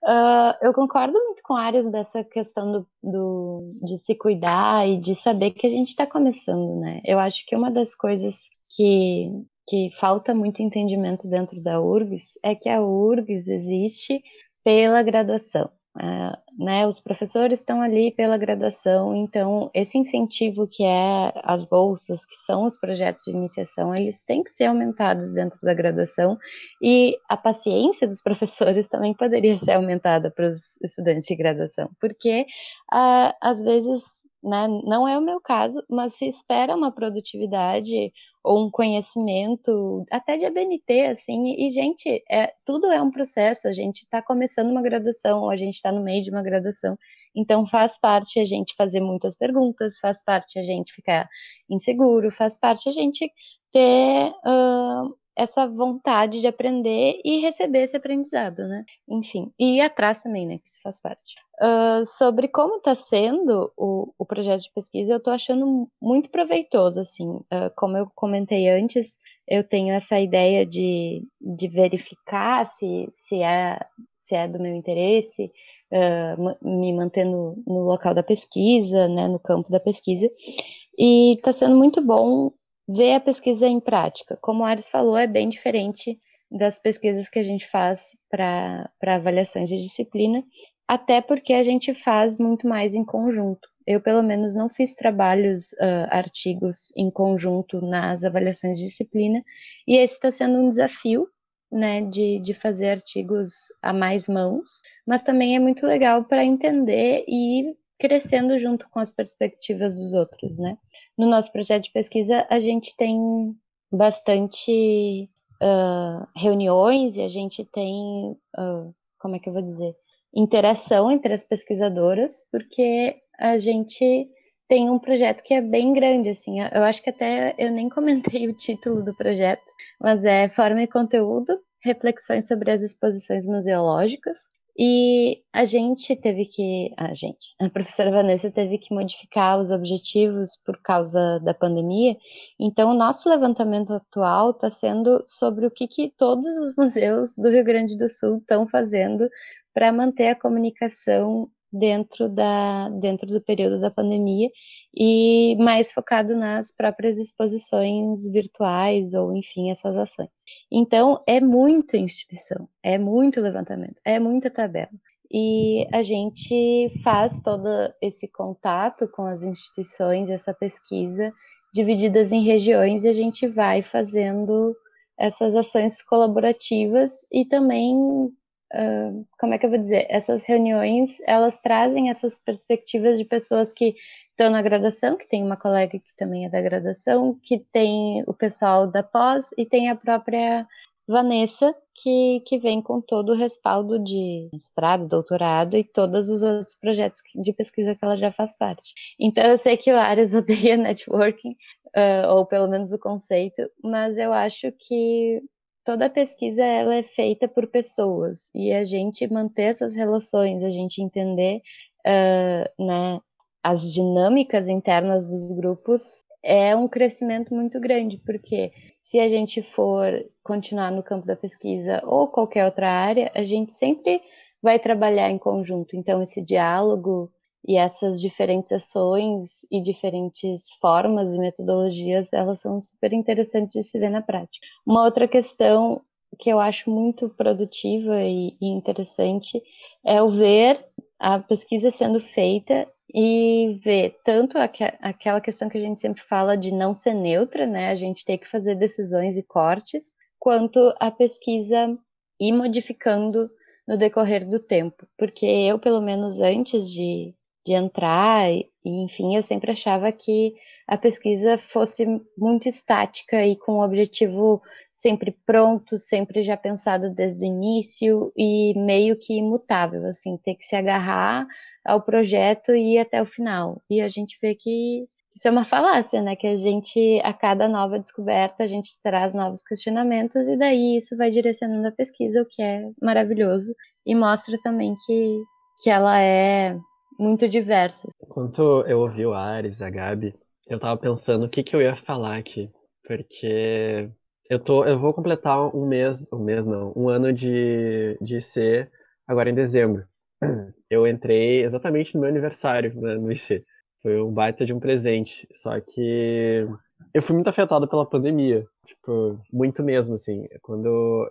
Uh, eu concordo muito com Ares dessa questão do, do, de se cuidar e de saber que a gente está começando, né? Eu acho que uma das coisas que, que falta muito entendimento dentro da URGS é que a URGS existe pela graduação. Uh, né, os professores estão ali pela graduação, então esse incentivo que é as bolsas, que são os projetos de iniciação, eles têm que ser aumentados dentro da graduação e a paciência dos professores também poderia ser aumentada para os estudantes de graduação, porque uh, às vezes né? Não é o meu caso, mas se espera uma produtividade ou um conhecimento, até de ABNT, assim, e, gente, é, tudo é um processo, a gente está começando uma graduação, ou a gente está no meio de uma graduação, então faz parte a gente fazer muitas perguntas, faz parte a gente ficar inseguro, faz parte a gente ter uh, essa vontade de aprender e receber esse aprendizado, né? Enfim, e ir atrás também, né? Que isso faz parte. Uh, sobre como está sendo o, o projeto de pesquisa, eu estou achando muito proveitoso, assim. Uh, como eu comentei antes, eu tenho essa ideia de, de verificar se, se, é, se é do meu interesse, uh, me mantendo no local da pesquisa, né? No campo da pesquisa. E está sendo muito bom ver a pesquisa em prática. Como o Ares falou, é bem diferente das pesquisas que a gente faz para avaliações de disciplina, até porque a gente faz muito mais em conjunto. Eu, pelo menos, não fiz trabalhos, uh, artigos em conjunto nas avaliações de disciplina, e esse está sendo um desafio, né, de, de fazer artigos a mais mãos, mas também é muito legal para entender e ir crescendo junto com as perspectivas dos outros, né no nosso projeto de pesquisa a gente tem bastante uh, reuniões e a gente tem, uh, como é que eu vou dizer, interação entre as pesquisadoras, porque a gente tem um projeto que é bem grande, assim, eu acho que até eu nem comentei o título do projeto, mas é Forma e Conteúdo, Reflexões sobre as Exposições Museológicas, e a gente teve que, a gente, a professora Vanessa teve que modificar os objetivos por causa da pandemia. Então, o nosso levantamento atual está sendo sobre o que, que todos os museus do Rio Grande do Sul estão fazendo para manter a comunicação dentro, da, dentro do período da pandemia e mais focado nas próprias exposições virtuais ou, enfim, essas ações. Então, é muita instituição, é muito levantamento, é muita tabela. E a gente faz todo esse contato com as instituições, essa pesquisa, divididas em regiões, e a gente vai fazendo essas ações colaborativas e também uh, como é que eu vou dizer, essas reuniões, elas trazem essas perspectivas de pessoas que estão na graduação, que tem uma colega que também é da graduação, que tem o pessoal da pós e tem a própria Vanessa, que, que vem com todo o respaldo de mestrado, doutorado e todos os outros projetos de pesquisa que ela já faz parte. Então, eu sei que o Ares odeia networking, uh, ou pelo menos o conceito, mas eu acho que toda pesquisa ela é feita por pessoas e a gente manter essas relações, a gente entender uh, né, as dinâmicas internas dos grupos é um crescimento muito grande, porque se a gente for continuar no campo da pesquisa ou qualquer outra área, a gente sempre vai trabalhar em conjunto. Então, esse diálogo e essas diferentes ações e diferentes formas e metodologias, elas são super interessantes de se ver na prática. Uma outra questão que eu acho muito produtiva e, interessante é o ver a pesquisa sendo feita e ver tanto aqu aquela questão que a gente sempre fala de não ser neutra, né? A gente tem que fazer decisões e cortes, quanto a pesquisa ir modificando no decorrer do tempo. Porque eu, pelo menos antes de de entrar, e enfim, eu sempre achava que a pesquisa fosse muito estática e com o objetivo sempre pronto, sempre já pensado desde o início e meio que imutável, assim, ter que se agarrar ao projeto e ir até o final. E a gente vê que isso é uma falácia, né? Que a gente, a cada nova descoberta, a gente traz novos questionamentos e daí isso vai direcionando a pesquisa, o que é maravilhoso e mostra também que, que ela é muito diversa. Enquanto eu ouvi o Ares, a Gabi, eu tava pensando o que, que eu ia falar aqui, porque eu tô, eu vou completar um mês, um mês não, um ano de, de IC agora em dezembro. Eu entrei exatamente no meu aniversário né, no IC. Foi um baita de um presente. Só que eu fui muito afetado pela pandemia. Tipo, muito mesmo, assim. Quando.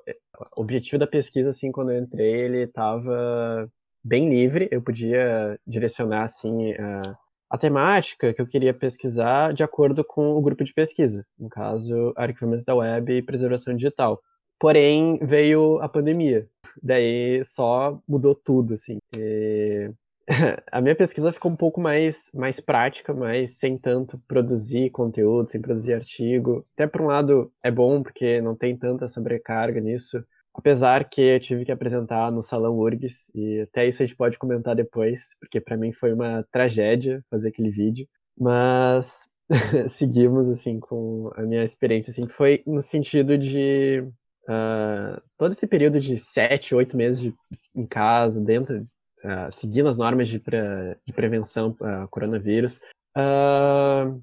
O objetivo da pesquisa, assim, quando eu entrei, ele tava bem livre. Eu podia direcionar, assim, a, a temática que eu queria pesquisar de acordo com o grupo de pesquisa. No caso, arquivamento da web e preservação digital. Porém, veio a pandemia. Daí só mudou tudo, assim. E a minha pesquisa ficou um pouco mais, mais prática, mas sem tanto produzir conteúdo, sem produzir artigo. Até por um lado é bom, porque não tem tanta sobrecarga nisso. Apesar que eu tive que apresentar no Salão URGS, e até isso a gente pode comentar depois, porque para mim foi uma tragédia fazer aquele vídeo. Mas seguimos, assim, com a minha experiência, assim, que foi no sentido de uh, todo esse período de sete, oito meses de, em casa, dentro uh, seguindo as normas de, pre, de prevenção ao coronavírus. Uh,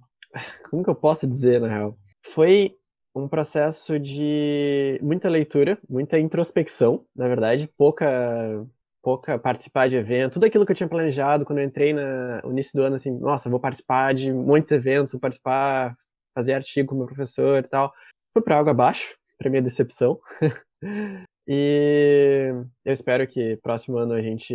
como que eu posso dizer, na real? Foi um processo de muita leitura, muita introspecção, na verdade, pouca pouca participar de evento, tudo aquilo que eu tinha planejado quando eu entrei na, no início do ano, assim, nossa, vou participar de muitos eventos, vou participar, fazer artigo com meu professor e tal, foi para água abaixo, para minha decepção. E eu espero que próximo ano a gente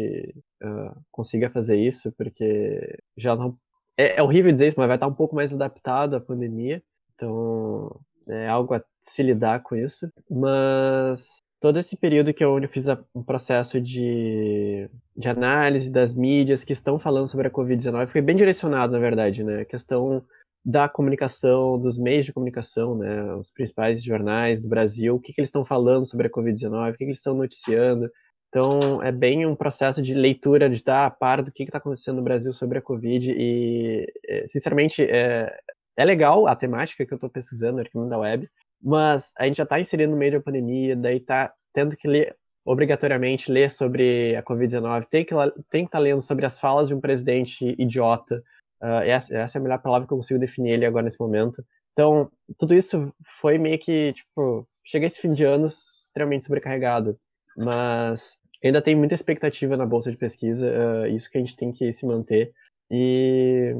uh, consiga fazer isso, porque já não. É, é, horrível dizer isso, mas vai estar um pouco mais adaptado à pandemia. Então, é algo a se lidar com isso. Mas todo esse período que eu fiz um processo de, de análise das mídias que estão falando sobre a Covid-19 foi bem direcionado, na verdade, né? A questão da comunicação, dos meios de comunicação, né, os principais jornais do Brasil, o que, que eles estão falando sobre a Covid-19, o que, que eles estão noticiando. Então, é bem um processo de leitura, de estar a par do que está acontecendo no Brasil sobre a Covid. E, é, sinceramente, é, é legal a temática que eu estou pesquisando, arquivo da web, mas a gente já está inserindo no meio da pandemia, daí está tendo que ler obrigatoriamente ler sobre a Covid-19, tem que estar tá lendo sobre as falas de um presidente idiota, Uh, essa, essa, é a melhor palavra que eu consigo definir ele agora nesse momento. Então, tudo isso foi meio que, tipo, cheguei esse fim de ano extremamente sobrecarregado, mas ainda tem muita expectativa na bolsa de pesquisa, uh, isso que a gente tem que se manter. E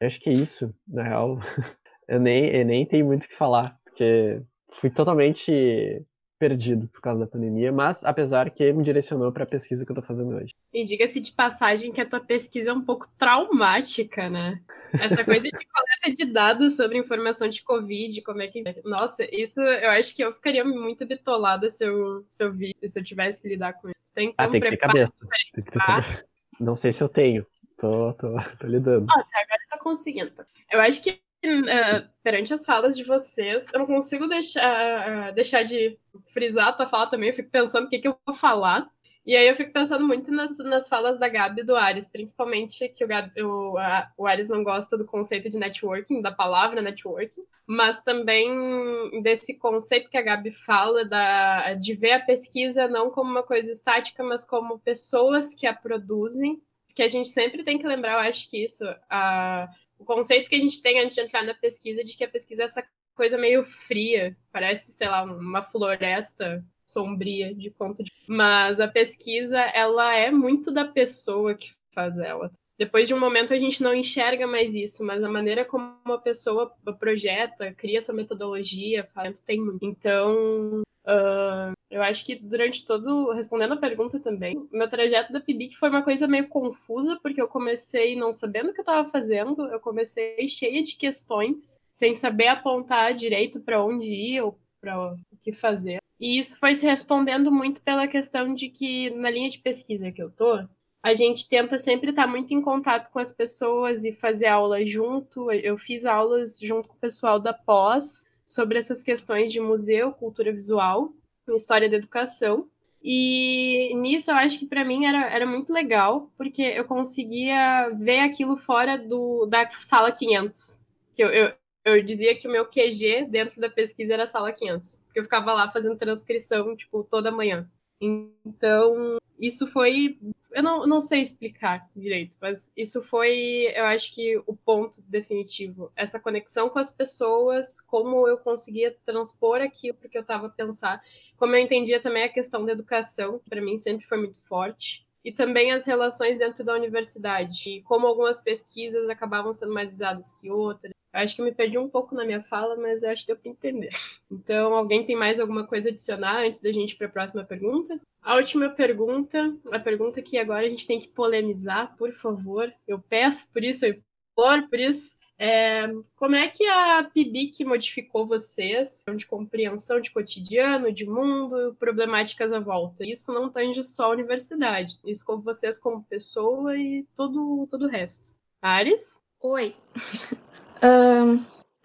eu acho que é isso, na real. eu, nem, eu nem tenho muito o que falar, porque fui totalmente perdido por causa da pandemia, mas apesar que me direcionou para a pesquisa que eu estou fazendo hoje. E diga-se de passagem que a tua pesquisa é um pouco traumática, né? Essa coisa de coleta de dados sobre informação de Covid, como é que. Nossa, isso eu acho que eu ficaria muito bitolada se eu, se eu visse, se eu tivesse que lidar com isso. Tem, ah, que ter cabeça. Tem que ter cabeça. Não sei se eu tenho. Tô, tô, tô lidando. Ah, até agora tá conseguindo. Eu acho que uh, perante as falas de vocês, eu não consigo deixar, uh, deixar de frisar a tua fala também. Eu fico pensando o que, que eu vou falar. E aí eu fico pensando muito nas, nas falas da Gabi e do Ares, principalmente que o, Gabi, o, a, o Ares não gosta do conceito de networking, da palavra networking, mas também desse conceito que a Gabi fala da, de ver a pesquisa não como uma coisa estática, mas como pessoas que a produzem, que a gente sempre tem que lembrar, eu acho que isso, a, o conceito que a gente tem antes de entrar na pesquisa de que a pesquisa é essa coisa meio fria, parece, sei lá, uma floresta sombria de conta de... Mas a pesquisa, ela é muito da pessoa que faz ela. Depois de um momento a gente não enxerga mais isso, mas a maneira como uma pessoa projeta, cria sua metodologia, faz, tem muito. Então, Uh, eu acho que durante todo. Respondendo a pergunta também, meu trajeto da PIBIC foi uma coisa meio confusa, porque eu comecei não sabendo o que eu estava fazendo, eu comecei cheia de questões, sem saber apontar direito para onde ir ou para o que fazer. E isso foi se respondendo muito pela questão de que, na linha de pesquisa que eu tô, a gente tenta sempre estar muito em contato com as pessoas e fazer aula junto. Eu fiz aulas junto com o pessoal da pós sobre essas questões de museu, cultura visual, história da educação. E nisso eu acho que para mim era, era muito legal, porque eu conseguia ver aquilo fora do, da sala 500. que eu, eu, eu dizia que o meu QG dentro da pesquisa era sala 500, porque eu ficava lá fazendo transcrição, tipo, toda manhã. Então, isso foi. Eu não, não sei explicar direito, mas isso foi, eu acho que, o ponto definitivo. Essa conexão com as pessoas, como eu conseguia transpor aquilo porque eu estava a pensar. Como eu entendia também a questão da educação, que para mim sempre foi muito forte. E também as relações dentro da universidade. E como algumas pesquisas acabavam sendo mais visadas que outras. Eu acho que me perdi um pouco na minha fala, mas acho que deu para entender. Então, alguém tem mais alguma coisa a adicionar antes da gente ir para a próxima pergunta? A última pergunta, a pergunta que agora a gente tem que polemizar, por favor. Eu peço por isso, eu imploro por isso. É, como é que a PIBIC modificou vocês de compreensão de cotidiano, de mundo, problemáticas à volta? Isso não tange só a universidade, isso com vocês como pessoa e todo, todo o resto. Ares? Oi.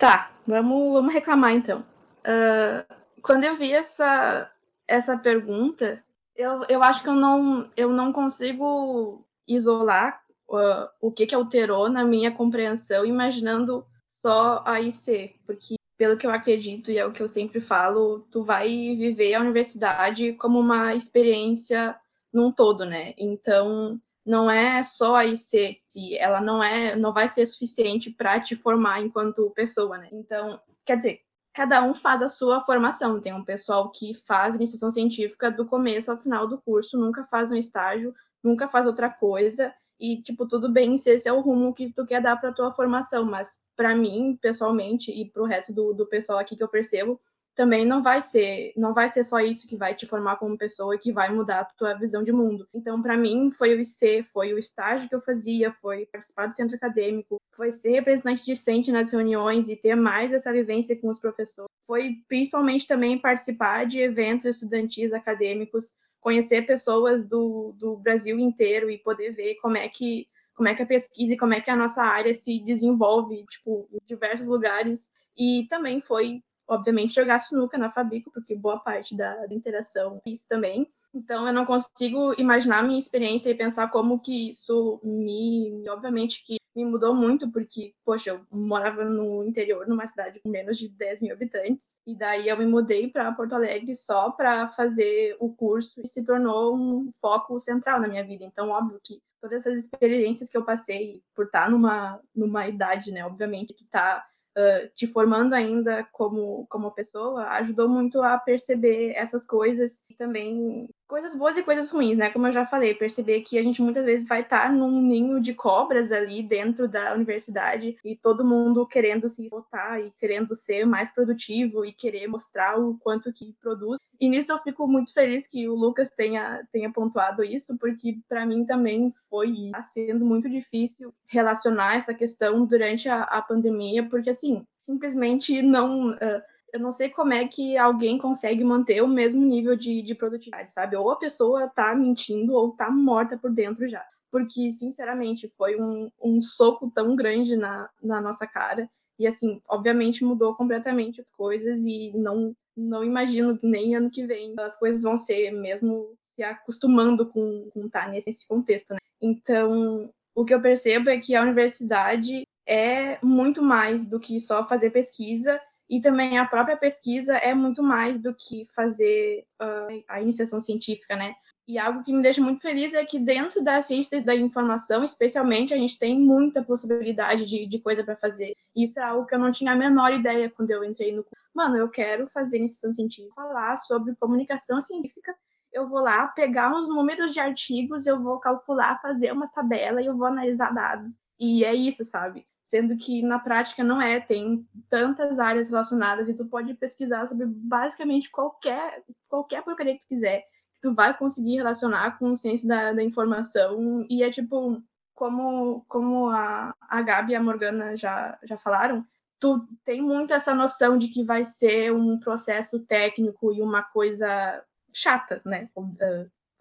Tá, vamos, vamos reclamar então. Uh, quando eu vi essa, essa pergunta, eu, eu acho que eu não, eu não consigo isolar uh, o que, que alterou na minha compreensão, imaginando só a IC, porque pelo que eu acredito e é o que eu sempre falo, tu vai viver a universidade como uma experiência num todo, né? Então, não é só a IC, ela não é, não vai ser suficiente para te formar enquanto pessoa, né? Então, quer dizer, cada um faz a sua formação. Tem um pessoal que faz iniciação científica do começo ao final do curso, nunca faz um estágio, nunca faz outra coisa. E, tipo, tudo bem se esse é o rumo que tu quer dar para tua formação, mas para mim, pessoalmente, e para o resto do, do pessoal aqui que eu percebo, também não vai ser não vai ser só isso que vai te formar como pessoa e que vai mudar a tua visão de mundo. Então, para mim, foi o IC, foi o estágio que eu fazia, foi participar do centro acadêmico, foi ser representante discente nas reuniões e ter mais essa vivência com os professores. Foi principalmente também participar de eventos estudantis acadêmicos, conhecer pessoas do, do Brasil inteiro e poder ver como é que como é que a pesquisa e como é que a nossa área se desenvolve, tipo, em diversos lugares. E também foi obviamente, jogar sinuca na Fabico, porque boa parte da, da interação é isso também. Então, eu não consigo imaginar a minha experiência e pensar como que isso me. Obviamente que me mudou muito, porque, poxa, eu morava no interior, numa cidade com menos de 10 mil habitantes, e daí eu me mudei para Porto Alegre só para fazer o curso e se tornou um foco central na minha vida. Então, óbvio que todas essas experiências que eu passei por estar numa, numa idade, né, obviamente, que tá uh, te formando ainda como, como pessoa, ajudou muito a perceber essas coisas e também coisas boas e coisas ruins, né? Como eu já falei, perceber que a gente muitas vezes vai estar num ninho de cobras ali dentro da universidade e todo mundo querendo se botar e querendo ser mais produtivo e querer mostrar o quanto que produz. E nisso eu fico muito feliz que o Lucas tenha, tenha pontuado isso, porque para mim também foi está sendo muito difícil relacionar essa questão durante a, a pandemia, porque assim, simplesmente não. Uh, eu não sei como é que alguém consegue manter o mesmo nível de, de produtividade, sabe? Ou a pessoa tá mentindo ou tá morta por dentro já. Porque, sinceramente, foi um, um soco tão grande na, na nossa cara. E, assim, obviamente mudou completamente as coisas e não, não imagino nem ano que vem as coisas vão ser mesmo se acostumando com estar tá nesse contexto, né? Então, o que eu percebo é que a universidade é muito mais do que só fazer pesquisa e também a própria pesquisa é muito mais do que fazer uh, a iniciação científica, né? E algo que me deixa muito feliz é que dentro da ciência da informação, especialmente, a gente tem muita possibilidade de, de coisa para fazer. Isso é algo que eu não tinha a menor ideia quando eu entrei no Mano, eu quero fazer iniciação científica, falar sobre comunicação científica. Eu vou lá pegar uns números de artigos, eu vou calcular, fazer umas tabelas e eu vou analisar dados. E é isso, sabe? Sendo que na prática não é, tem tantas áreas relacionadas e tu pode pesquisar sobre basicamente qualquer, qualquer porcaria que tu quiser, que tu vai conseguir relacionar com ciência da, da informação, e é tipo, como, como a, a Gabi e a Morgana já, já falaram, tu tem muito essa noção de que vai ser um processo técnico e uma coisa chata, né?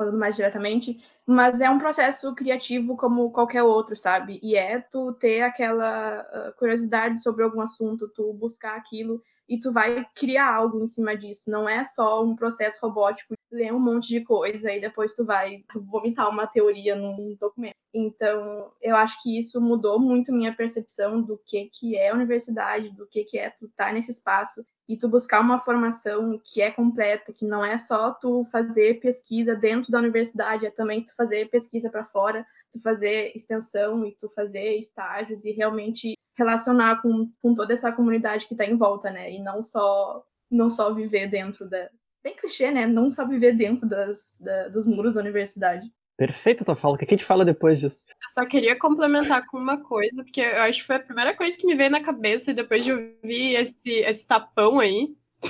Falando mais diretamente, mas é um processo criativo como qualquer outro, sabe? E é tu ter aquela uh, curiosidade sobre algum assunto, tu buscar aquilo e tu vai criar algo em cima disso. Não é só um processo robótico, ler um monte de coisa e depois tu vai vomitar uma teoria num documento. Então, eu acho que isso mudou muito minha percepção do que que é universidade, do que que é tu estar tá nesse espaço e tu buscar uma formação que é completa, que não é só tu fazer pesquisa dentro da universidade, é também tu fazer pesquisa para fora, tu fazer extensão e tu fazer estágios e realmente relacionar com, com toda essa comunidade que está em volta, né? E não só não só viver dentro da bem clichê, né? Não só viver dentro das, da, dos muros da universidade. Perfeito, tua fala. O que a gente fala depois disso? Eu só queria complementar com uma coisa, porque eu acho que foi a primeira coisa que me veio na cabeça depois de ouvir esse, esse tapão aí. uh,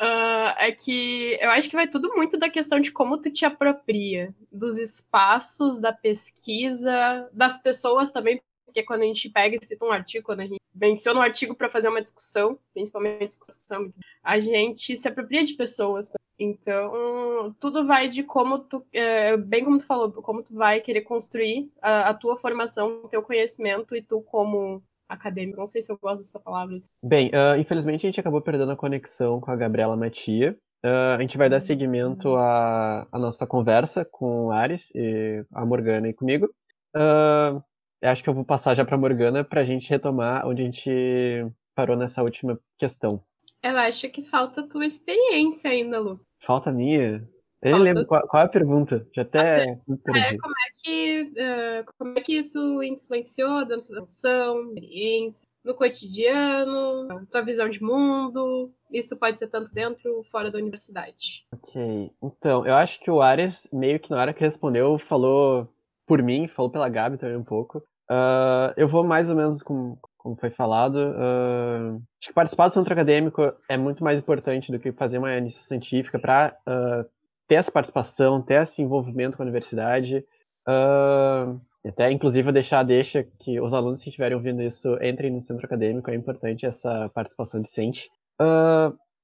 é que eu acho que vai tudo muito da questão de como tu te apropria dos espaços, da pesquisa, das pessoas também, porque quando a gente pega e cita um artigo, quando a gente menciona um artigo para fazer uma discussão, principalmente discussão, a gente se apropria de pessoas. Então, tudo vai de como tu, é, bem como tu falou, como tu vai querer construir a, a tua formação, o teu conhecimento e tu como acadêmico. Não sei se eu gosto dessa palavra. Bem, uh, infelizmente a gente acabou perdendo a conexão com a Gabriela Matia. Uh, a gente vai dar seguimento à, à nossa conversa com o Ares, e a Morgana e comigo. Uh, acho que eu vou passar já para a Morgana para a gente retomar onde a gente parou nessa última questão. Eu acho que falta a tua experiência ainda, Lu. Falta minha? Eu nem lembro qual, qual, é a pergunta. Já até. É, como, é que, uh, como é que isso influenciou dentro da ação, experiência, no cotidiano, tua visão de mundo? Isso pode ser tanto dentro ou fora da universidade. Ok. Então, eu acho que o Ares, meio que na hora que respondeu, falou por mim, falou pela Gabi também um pouco. Uh, eu vou mais ou menos com, como foi falado. Uh, acho que participar do centro acadêmico é muito mais importante do que fazer uma iniciação científica para uh, ter essa participação, ter esse envolvimento com a universidade. Até, inclusive, deixar deixa que os alunos que estiverem ouvindo isso entrem no centro acadêmico, é importante essa participação decente.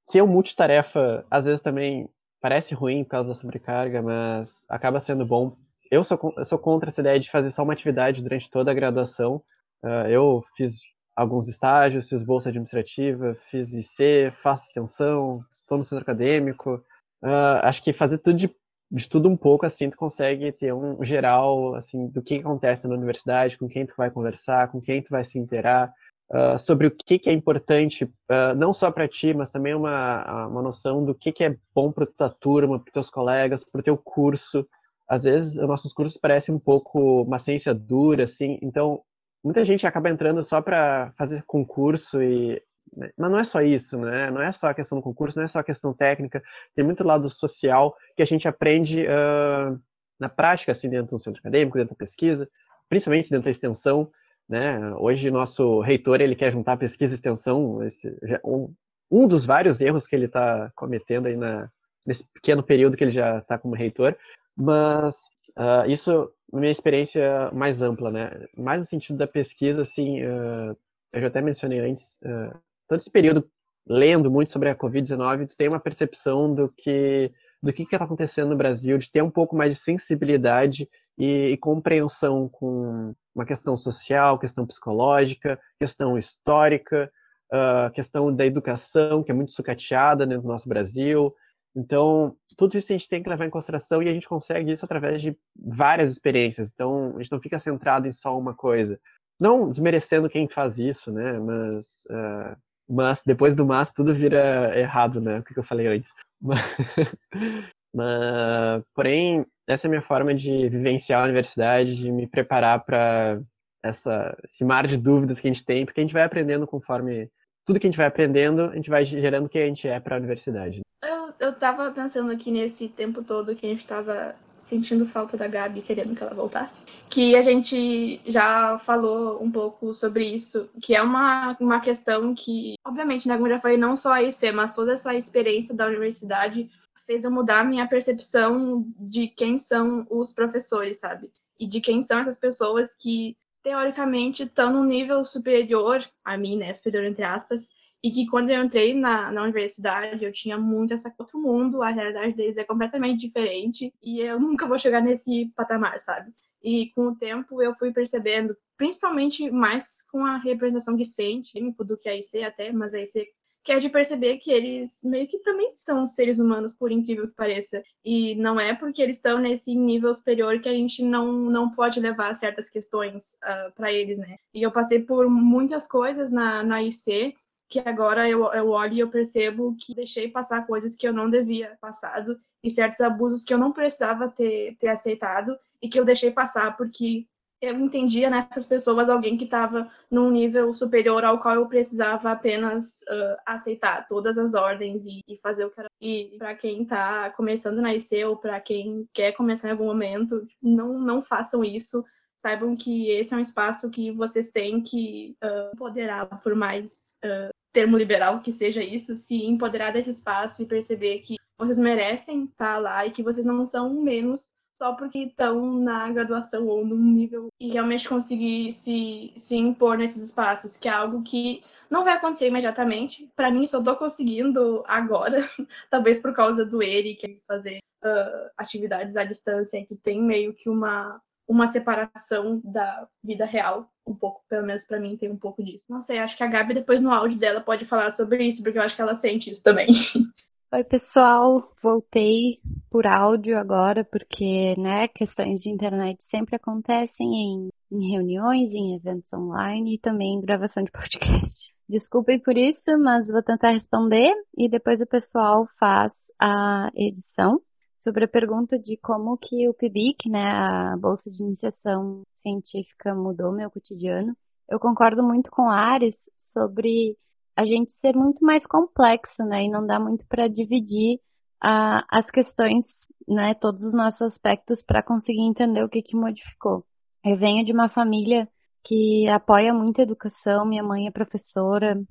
Ser um multitarefa, às vezes também parece ruim por causa da sobrecarga, mas acaba sendo bom eu sou, eu sou contra essa ideia de fazer só uma atividade durante toda a graduação. Uh, eu fiz alguns estágios, fiz bolsa administrativa, fiz IC, faço extensão, estou no centro acadêmico. Uh, acho que fazer tudo de, de, tudo um pouco, assim, tu consegue ter um geral, assim, do que acontece na universidade, com quem tu vai conversar, com quem tu vai se interar, uh, sobre o que, que é importante, não só para ti, mas também uma, uma noção do que, que é bom para tua turma, para teus colegas, para o teu curso às vezes os nossos cursos parecem um pouco uma ciência dura, assim, então muita gente acaba entrando só para fazer concurso e né, mas não é só isso, né? Não é só a questão do concurso, não é só a questão técnica, tem muito lado social que a gente aprende uh, na prática, assim, dentro do centro acadêmico, dentro da pesquisa, principalmente dentro da extensão, né? Hoje nosso reitor ele quer juntar pesquisa e extensão, esse, um, um dos vários erros que ele está cometendo aí na, nesse pequeno período que ele já está como reitor, mas uh, isso minha experiência mais ampla, né? Mais no sentido da pesquisa, assim, uh, eu já até mencionei antes, uh, todo esse período lendo muito sobre a Covid-19, tu tem uma percepção do que do que está acontecendo no Brasil, de ter um pouco mais de sensibilidade e, e compreensão com uma questão social, questão psicológica, questão histórica, uh, questão da educação, que é muito sucateada do nosso Brasil, então, tudo isso a gente tem que levar em consideração e a gente consegue isso através de várias experiências. Então, a gente não fica centrado em só uma coisa. Não desmerecendo quem faz isso, né? Mas, uh, mas depois do mas, tudo vira errado, né? O que eu falei antes. Mas, porém, essa é a minha forma de vivenciar a universidade, de me preparar para essa esse mar de dúvidas que a gente tem, porque a gente vai aprendendo conforme tudo que a gente vai aprendendo, a gente vai gerando o que a gente é para a universidade. Eu, eu tava pensando aqui nesse tempo todo que a gente tava sentindo falta da Gabi, querendo que ela voltasse, que a gente já falou um pouco sobre isso, que é uma, uma questão que, obviamente, né, como já falei, não só a IC, mas toda essa experiência da universidade fez eu mudar a minha percepção de quem são os professores, sabe? E de quem são essas pessoas que teoricamente estão num nível superior a mim, né, superior entre aspas, e que quando eu entrei na, na universidade eu tinha muito essa outro mundo, a realidade deles é completamente diferente e eu nunca vou chegar nesse patamar, sabe? E com o tempo eu fui percebendo, principalmente mais com a representação decente do que a IC até, mas a IC que é de perceber que eles meio que também são seres humanos, por incrível que pareça. E não é porque eles estão nesse nível superior que a gente não, não pode levar certas questões uh, ah, para eles, né? E eu passei por muitas coisas na, na IC que agora eu, eu olho e eu percebo que deixei passar coisas que eu não devia passado e certos abusos que eu não precisava ter, ter aceitado e que eu deixei passar porque eu entendia nessas pessoas alguém que estava num nível superior ao qual eu precisava apenas uh, aceitar todas as ordens e, e, fazer o que era. E para quem está começando na IC ou para quem quer começar em algum momento, não, não façam isso. Saibam que esse é um espaço que vocês têm que uh, empoderar, por mais uh, termo liberal que seja isso, se empoderar desse espaço e perceber que vocês merecem estar tá lá e que vocês não são menos só porque estão na graduação ou num nível e realmente conseguir se, se impor nesses espaços, que é algo que não vai acontecer imediatamente. Para mim, só estou conseguindo agora, talvez por causa do Eric, fazer uh, atividades à distância, que tem meio que uma, uma separação da vida real, um pouco, pelo menos para mim tem um pouco disso. Não sei, acho que a Gabi depois no áudio dela pode falar sobre isso, porque eu acho que ela sente isso também. Oi, pessoal. Voltei por áudio agora, porque, né, questões de internet sempre acontecem em, em reuniões, em eventos online e também em gravação de podcast. Desculpem por isso, mas vou tentar responder e depois o pessoal faz a edição sobre a pergunta de como que o PIBIC, né, a Bolsa de Iniciação Científica mudou meu cotidiano. Eu concordo muito com a Ares sobre a gente ser muito mais complexo, né? E não dá muito para dividir uh, as questões, né? Todos os nossos aspectos para conseguir entender o que que modificou. Eu venho de uma família que apoia muito a educação. Minha mãe é professora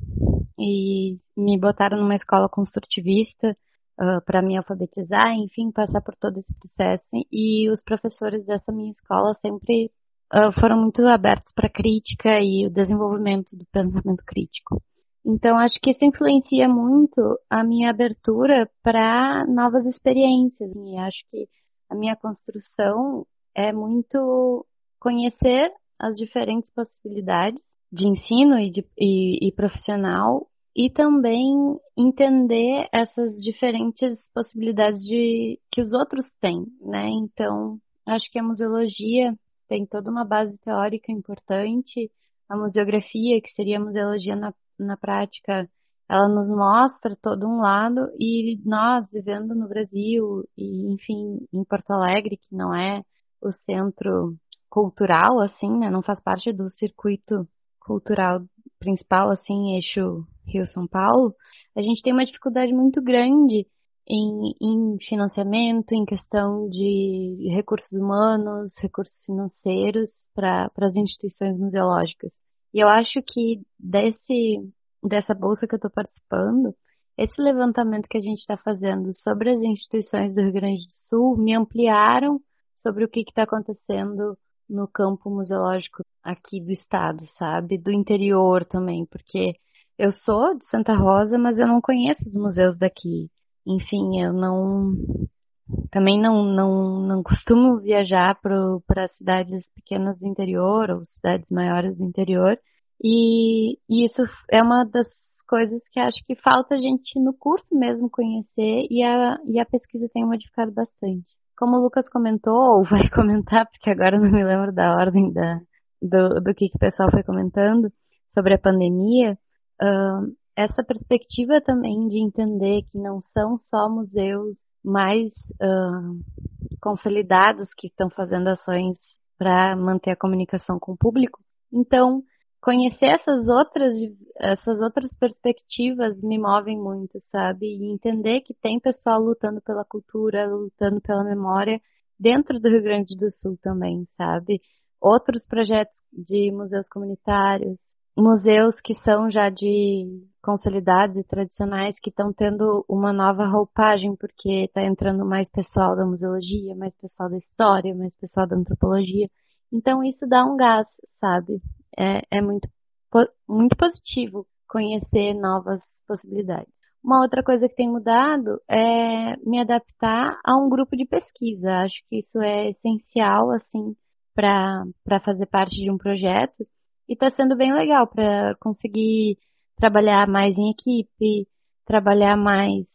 e me botaram numa escola construtivista uh, ah, para me alfabetizar, enfim, passar por todo esse processo. E os professores dessa minha escola sempre uh, foram muito abertos para crítica e o desenvolvimento do pensamento crítico. Então, acho que isso influencia muito a minha abertura para novas experiências. E acho que a minha construção é muito conhecer as diferentes possibilidades de ensino e, de, e, e profissional e também entender essas diferentes possibilidades de que os outros têm, né? Então, acho que a museologia tem toda uma base teórica importante, a museografia, que seria a museologia na na prática, ela nos mostra todo um lado. E nós vivendo no Brasil e, enfim, em Porto Alegre, que não é o centro cultural, assim, né, não faz parte do circuito cultural principal, assim, eixo Rio-São Paulo, a gente tem uma dificuldade muito grande em, em financiamento, em questão de recursos humanos, recursos financeiros para as instituições museológicas. E eu acho que desse, dessa bolsa que eu estou participando, esse levantamento que a gente está fazendo sobre as instituições do Rio Grande do Sul me ampliaram sobre o que está acontecendo no campo museológico aqui do estado, sabe? Do interior também, porque eu sou de Santa Rosa, mas eu não conheço os museus daqui. Enfim, eu não também não, não, não costumo viajar para cidades pequenas do interior ou cidades maiores do interior. E, e, isso é uma das coisas que acho que falta a gente no curso mesmo conhecer e a, e a pesquisa tem modificado bastante. Como o Lucas comentou, ou vai comentar, porque agora não me lembro da ordem da, do, do que, que o pessoal foi comentando sobre a pandemia, essa perspectiva também de entender que não são só museus mais uh, consolidados que estão fazendo ações para manter a comunicação com o público. Então, conhecer essas outras essas outras perspectivas me movem muito, sabe? E entender que tem pessoal lutando pela cultura, lutando pela memória dentro do Rio Grande do Sul também, sabe? Outros projetos de museus comunitários, museus que são já de consolidados e tradicionais que estão tendo uma nova roupagem, porque está entrando mais pessoal da museologia, mais pessoal da história, mais pessoal da antropologia. Então isso dá um gás, sabe? É, é muito, muito positivo conhecer novas possibilidades. Uma outra coisa que tem mudado é me adaptar a um grupo de pesquisa. Acho que isso é essencial, assim, para fazer parte de um projeto. E está sendo bem legal para conseguir trabalhar mais em equipe, trabalhar mais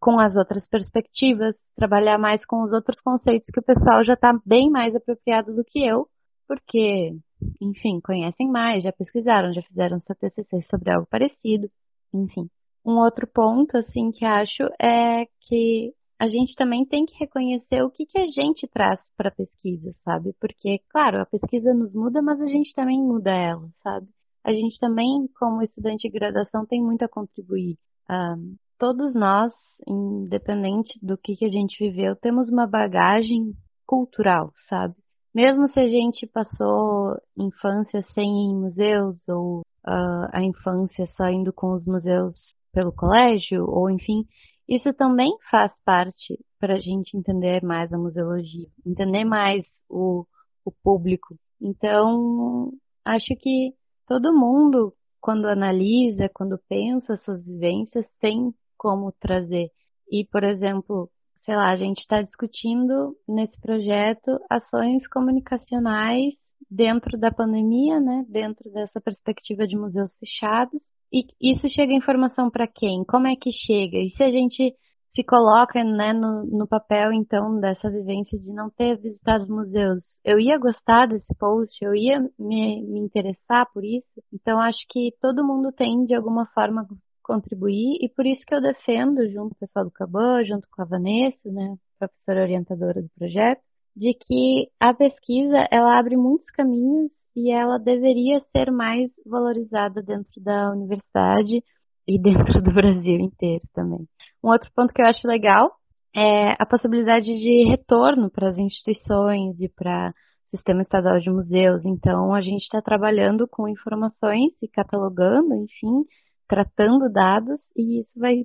com as outras perspectivas, trabalhar mais com os outros conceitos que o pessoal já está bem mais apropriado do que eu, porque, enfim, conhecem mais, já pesquisaram, já fizeram seu TCC sobre algo parecido, enfim. Um outro ponto, assim, que acho é que a gente também tem que reconhecer o que, que a gente traz para a pesquisa, sabe? Porque, claro, a pesquisa nos muda, mas a gente também muda ela, sabe? A gente também, como estudante de graduação, tem muito a contribuir. Um, todos nós, independente do que, que a gente viveu, temos uma bagagem cultural, sabe? Mesmo se a gente passou infância sem ir em museus ou uh, a infância só indo com os museus pelo colégio, ou enfim, isso também faz parte para a gente entender mais a museologia, entender mais o, o público. Então, acho que todo mundo, quando analisa, quando pensa suas vivências, tem como trazer. E, por exemplo, sei lá, a gente está discutindo nesse projeto ações comunicacionais dentro da pandemia, né, dentro dessa perspectiva de museus fechados. E isso chega informação para quem? Como é que chega? E se a gente se coloca né, no, no, papel, então, dessa vivência de não ter visitado museus, eu ia gostar desse post, eu ia me, me interessar por isso. Então, acho que todo mundo tem, de alguma forma, contribuir, e por isso que eu defendo, junto com o pessoal do Caban, junto com a Vanessa, né, professora orientadora do projeto, de que a pesquisa, ela abre muitos caminhos e ela deveria ser mais valorizada dentro da universidade e dentro do Brasil inteiro também. Um outro ponto que eu acho legal é a possibilidade de retorno para as instituições e para o sistema estadual de museus. Então, a gente está trabalhando com informações e catalogando, enfim, tratando dados e isso vai,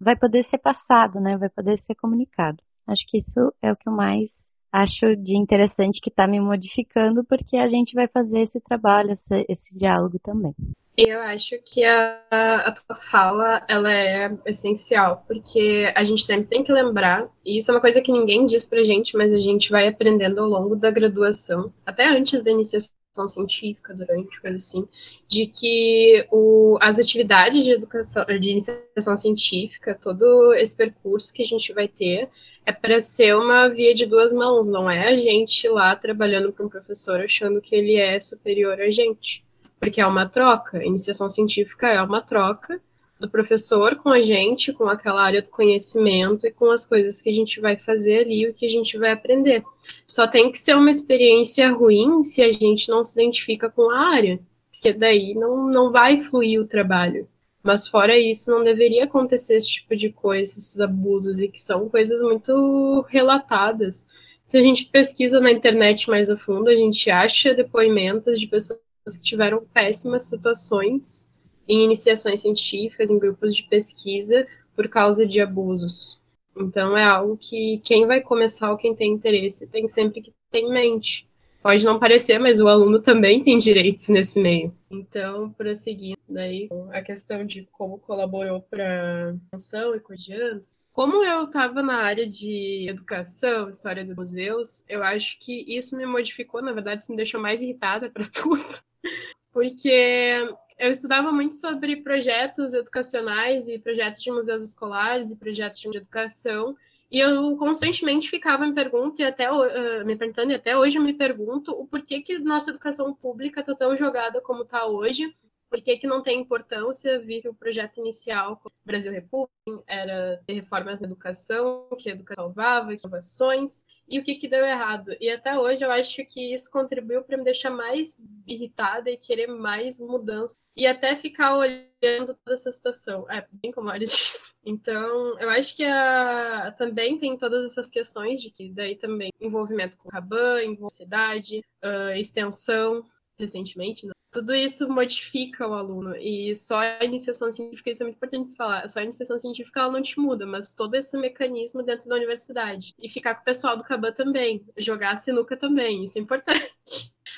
vai poder ser passado, né? Vai poder ser comunicado. Acho que isso é o que eu mais acho de interessante que está me modificando, porque a gente vai fazer esse trabalho, esse, esse diálogo também. Eu acho que a, a, tua fala ela é essencial, porque a gente sempre tem que lembrar, e isso é uma coisa que ninguém diz pra gente, mas a gente vai aprendendo ao longo da graduação, até antes da iniciação científica, durante, coisa assim, de que o, as atividades de educação, de iniciação científica, todo esse percurso que a gente vai ter, é para ser uma via de duas mãos, não é a gente lá trabalhando para um professor achando que ele é superior a gente, porque é uma troca. Iniciação científica é uma troca do professor com a gente, com aquela área do conhecimento e com as coisas que a gente vai fazer ali, o que a gente vai aprender. Só tem que ser uma experiência ruim se a gente não se identifica com a área, porque daí não, não vai fluir o trabalho. Mas fora isso, não deveria acontecer esse tipo de coisa, esses abusos, e que são coisas muito relatadas. Se a gente pesquisa na internet mais a fundo, a gente acha depoimentos de pessoas que tiveram péssimas situações em iniciações científicas, em grupos de pesquisa, por causa de abusos. Então é algo que quem vai começar ou quem tem interesse tem sempre que ter em mente. Pode não parecer, mas o aluno também tem direitos nesse meio. Então, prosseguindo daí a questão de como colaborou para ação e cotidianos. Como eu estava na área de educação, história dos museus, eu acho que isso me modificou, na verdade, isso me deixou mais irritada para tudo. Porque eu estudava muito sobre projetos educacionais e projetos de museus escolares e projetos de educação, e eu constantemente ficava me perguntando, e até uh, me perguntando, e até hoje eu me pergunto o porquê que nossa educação pública está tão jogada como está hoje, por que, que não tem importância, visto que o projeto inicial Brasil República era ter reformas na educação, que a educação salvava, que inovações, e o que, que deu errado. E até hoje eu acho que isso contribuiu para me deixar mais irritada e querer mais mudança, e até ficar olhando toda essa situação. É, bem como a disse. Então, eu acho que a, também tem todas essas questões de que daí também envolvimento com Raban, cidade, uh, extensão, recentemente, né? tudo isso modifica o aluno e só a iniciação científica, isso é muito importante falar, só a iniciação científica ela não te muda, mas todo esse mecanismo dentro da universidade. E ficar com o pessoal do Caban também, jogar sinuca também, isso é importante.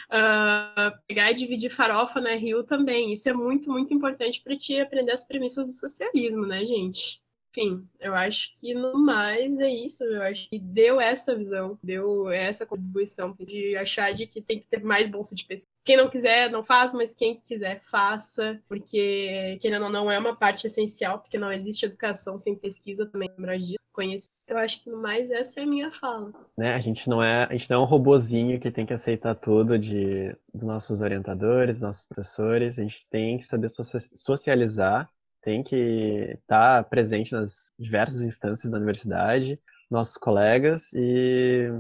Uh, pegar e dividir farofa na Rio também. Isso é muito, muito importante para ti aprender as premissas do socialismo, né, gente? Enfim, eu acho que no mais é isso. Eu acho que deu essa visão, deu essa contribuição de achar de que tem que ter mais bolsa de pesquisa. Quem não quiser, não faz, mas quem quiser, faça, porque querendo ou não é uma parte essencial, porque não existe educação sem pesquisa também lembrar disso, conhecer. Eu acho que no mais essa é a minha fala. Né? A gente não é, a gente não é um robozinho que tem que aceitar tudo de dos nossos orientadores, nossos professores. A gente tem que saber socializar tem que estar presente nas diversas instâncias da universidade, nossos colegas e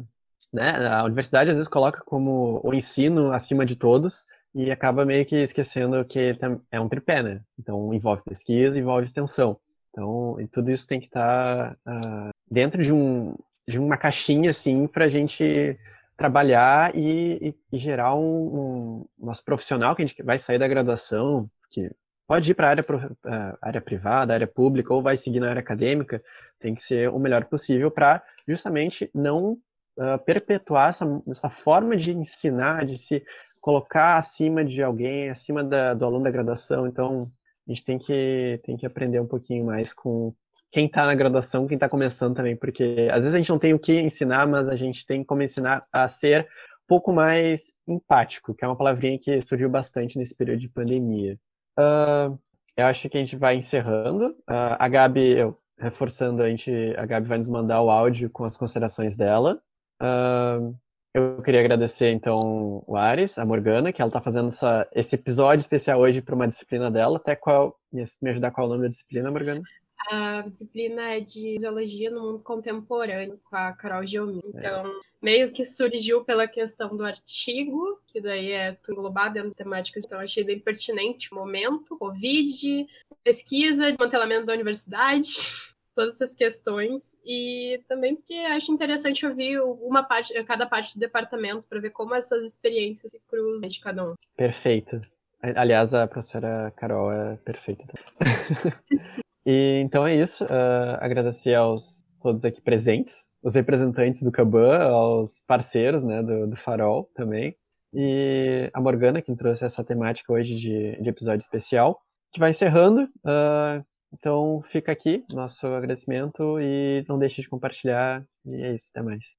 né, a universidade às vezes coloca como o ensino acima de todos e acaba meio que esquecendo que é um tripé, né? Então envolve pesquisa, envolve extensão. Então tudo isso tem que estar uh, dentro de, um, de uma caixinha assim para a gente trabalhar e, e, e gerar um, um, nosso profissional que a gente vai sair da graduação, que pode ir para a área, uh, área privada, área pública, ou vai seguir na área acadêmica, tem que ser o melhor possível para justamente não uh, perpetuar essa, essa forma de ensinar, de se colocar acima de alguém, acima da, do aluno da graduação. Então, a gente tem que, tem que aprender um pouquinho mais com quem está na graduação, quem está começando também, porque às vezes a gente não tem o que ensinar, mas a gente tem como ensinar a ser um pouco mais empático, que é uma palavrinha que surgiu bastante nesse período de pandemia. Uh, eu acho que a gente vai encerrando. Uh, a Gabi, eu, reforçando, a, gente, a Gabi vai nos mandar o áudio com as considerações dela. Uh, eu queria agradecer, então, o Ares, a Morgana, que ela está fazendo essa, esse episódio especial hoje para uma disciplina dela. Até qual. Me ajudar qual é o nome da disciplina, Morgana? a disciplina é de geologia no mundo contemporâneo, com a Carol Geomi. Então, é. meio que surgiu pela questão do artigo, que daí é tudo englobado dentro das temáticas, então achei bem pertinente o momento, Covid, pesquisa, desmantelamento da universidade, todas essas questões, e também porque acho interessante ouvir uma parte, cada parte do departamento, para ver como essas experiências se cruzam de cada um. Perfeito. Aliás, a professora Carol é perfeita. E, então é isso. Uh, agradecer aos todos aqui presentes, os representantes do Caban, aos parceiros né, do, do Farol também. E a Morgana, que trouxe essa temática hoje de, de episódio especial. A gente vai encerrando. Uh, então fica aqui nosso agradecimento e não deixe de compartilhar. E é isso, até mais.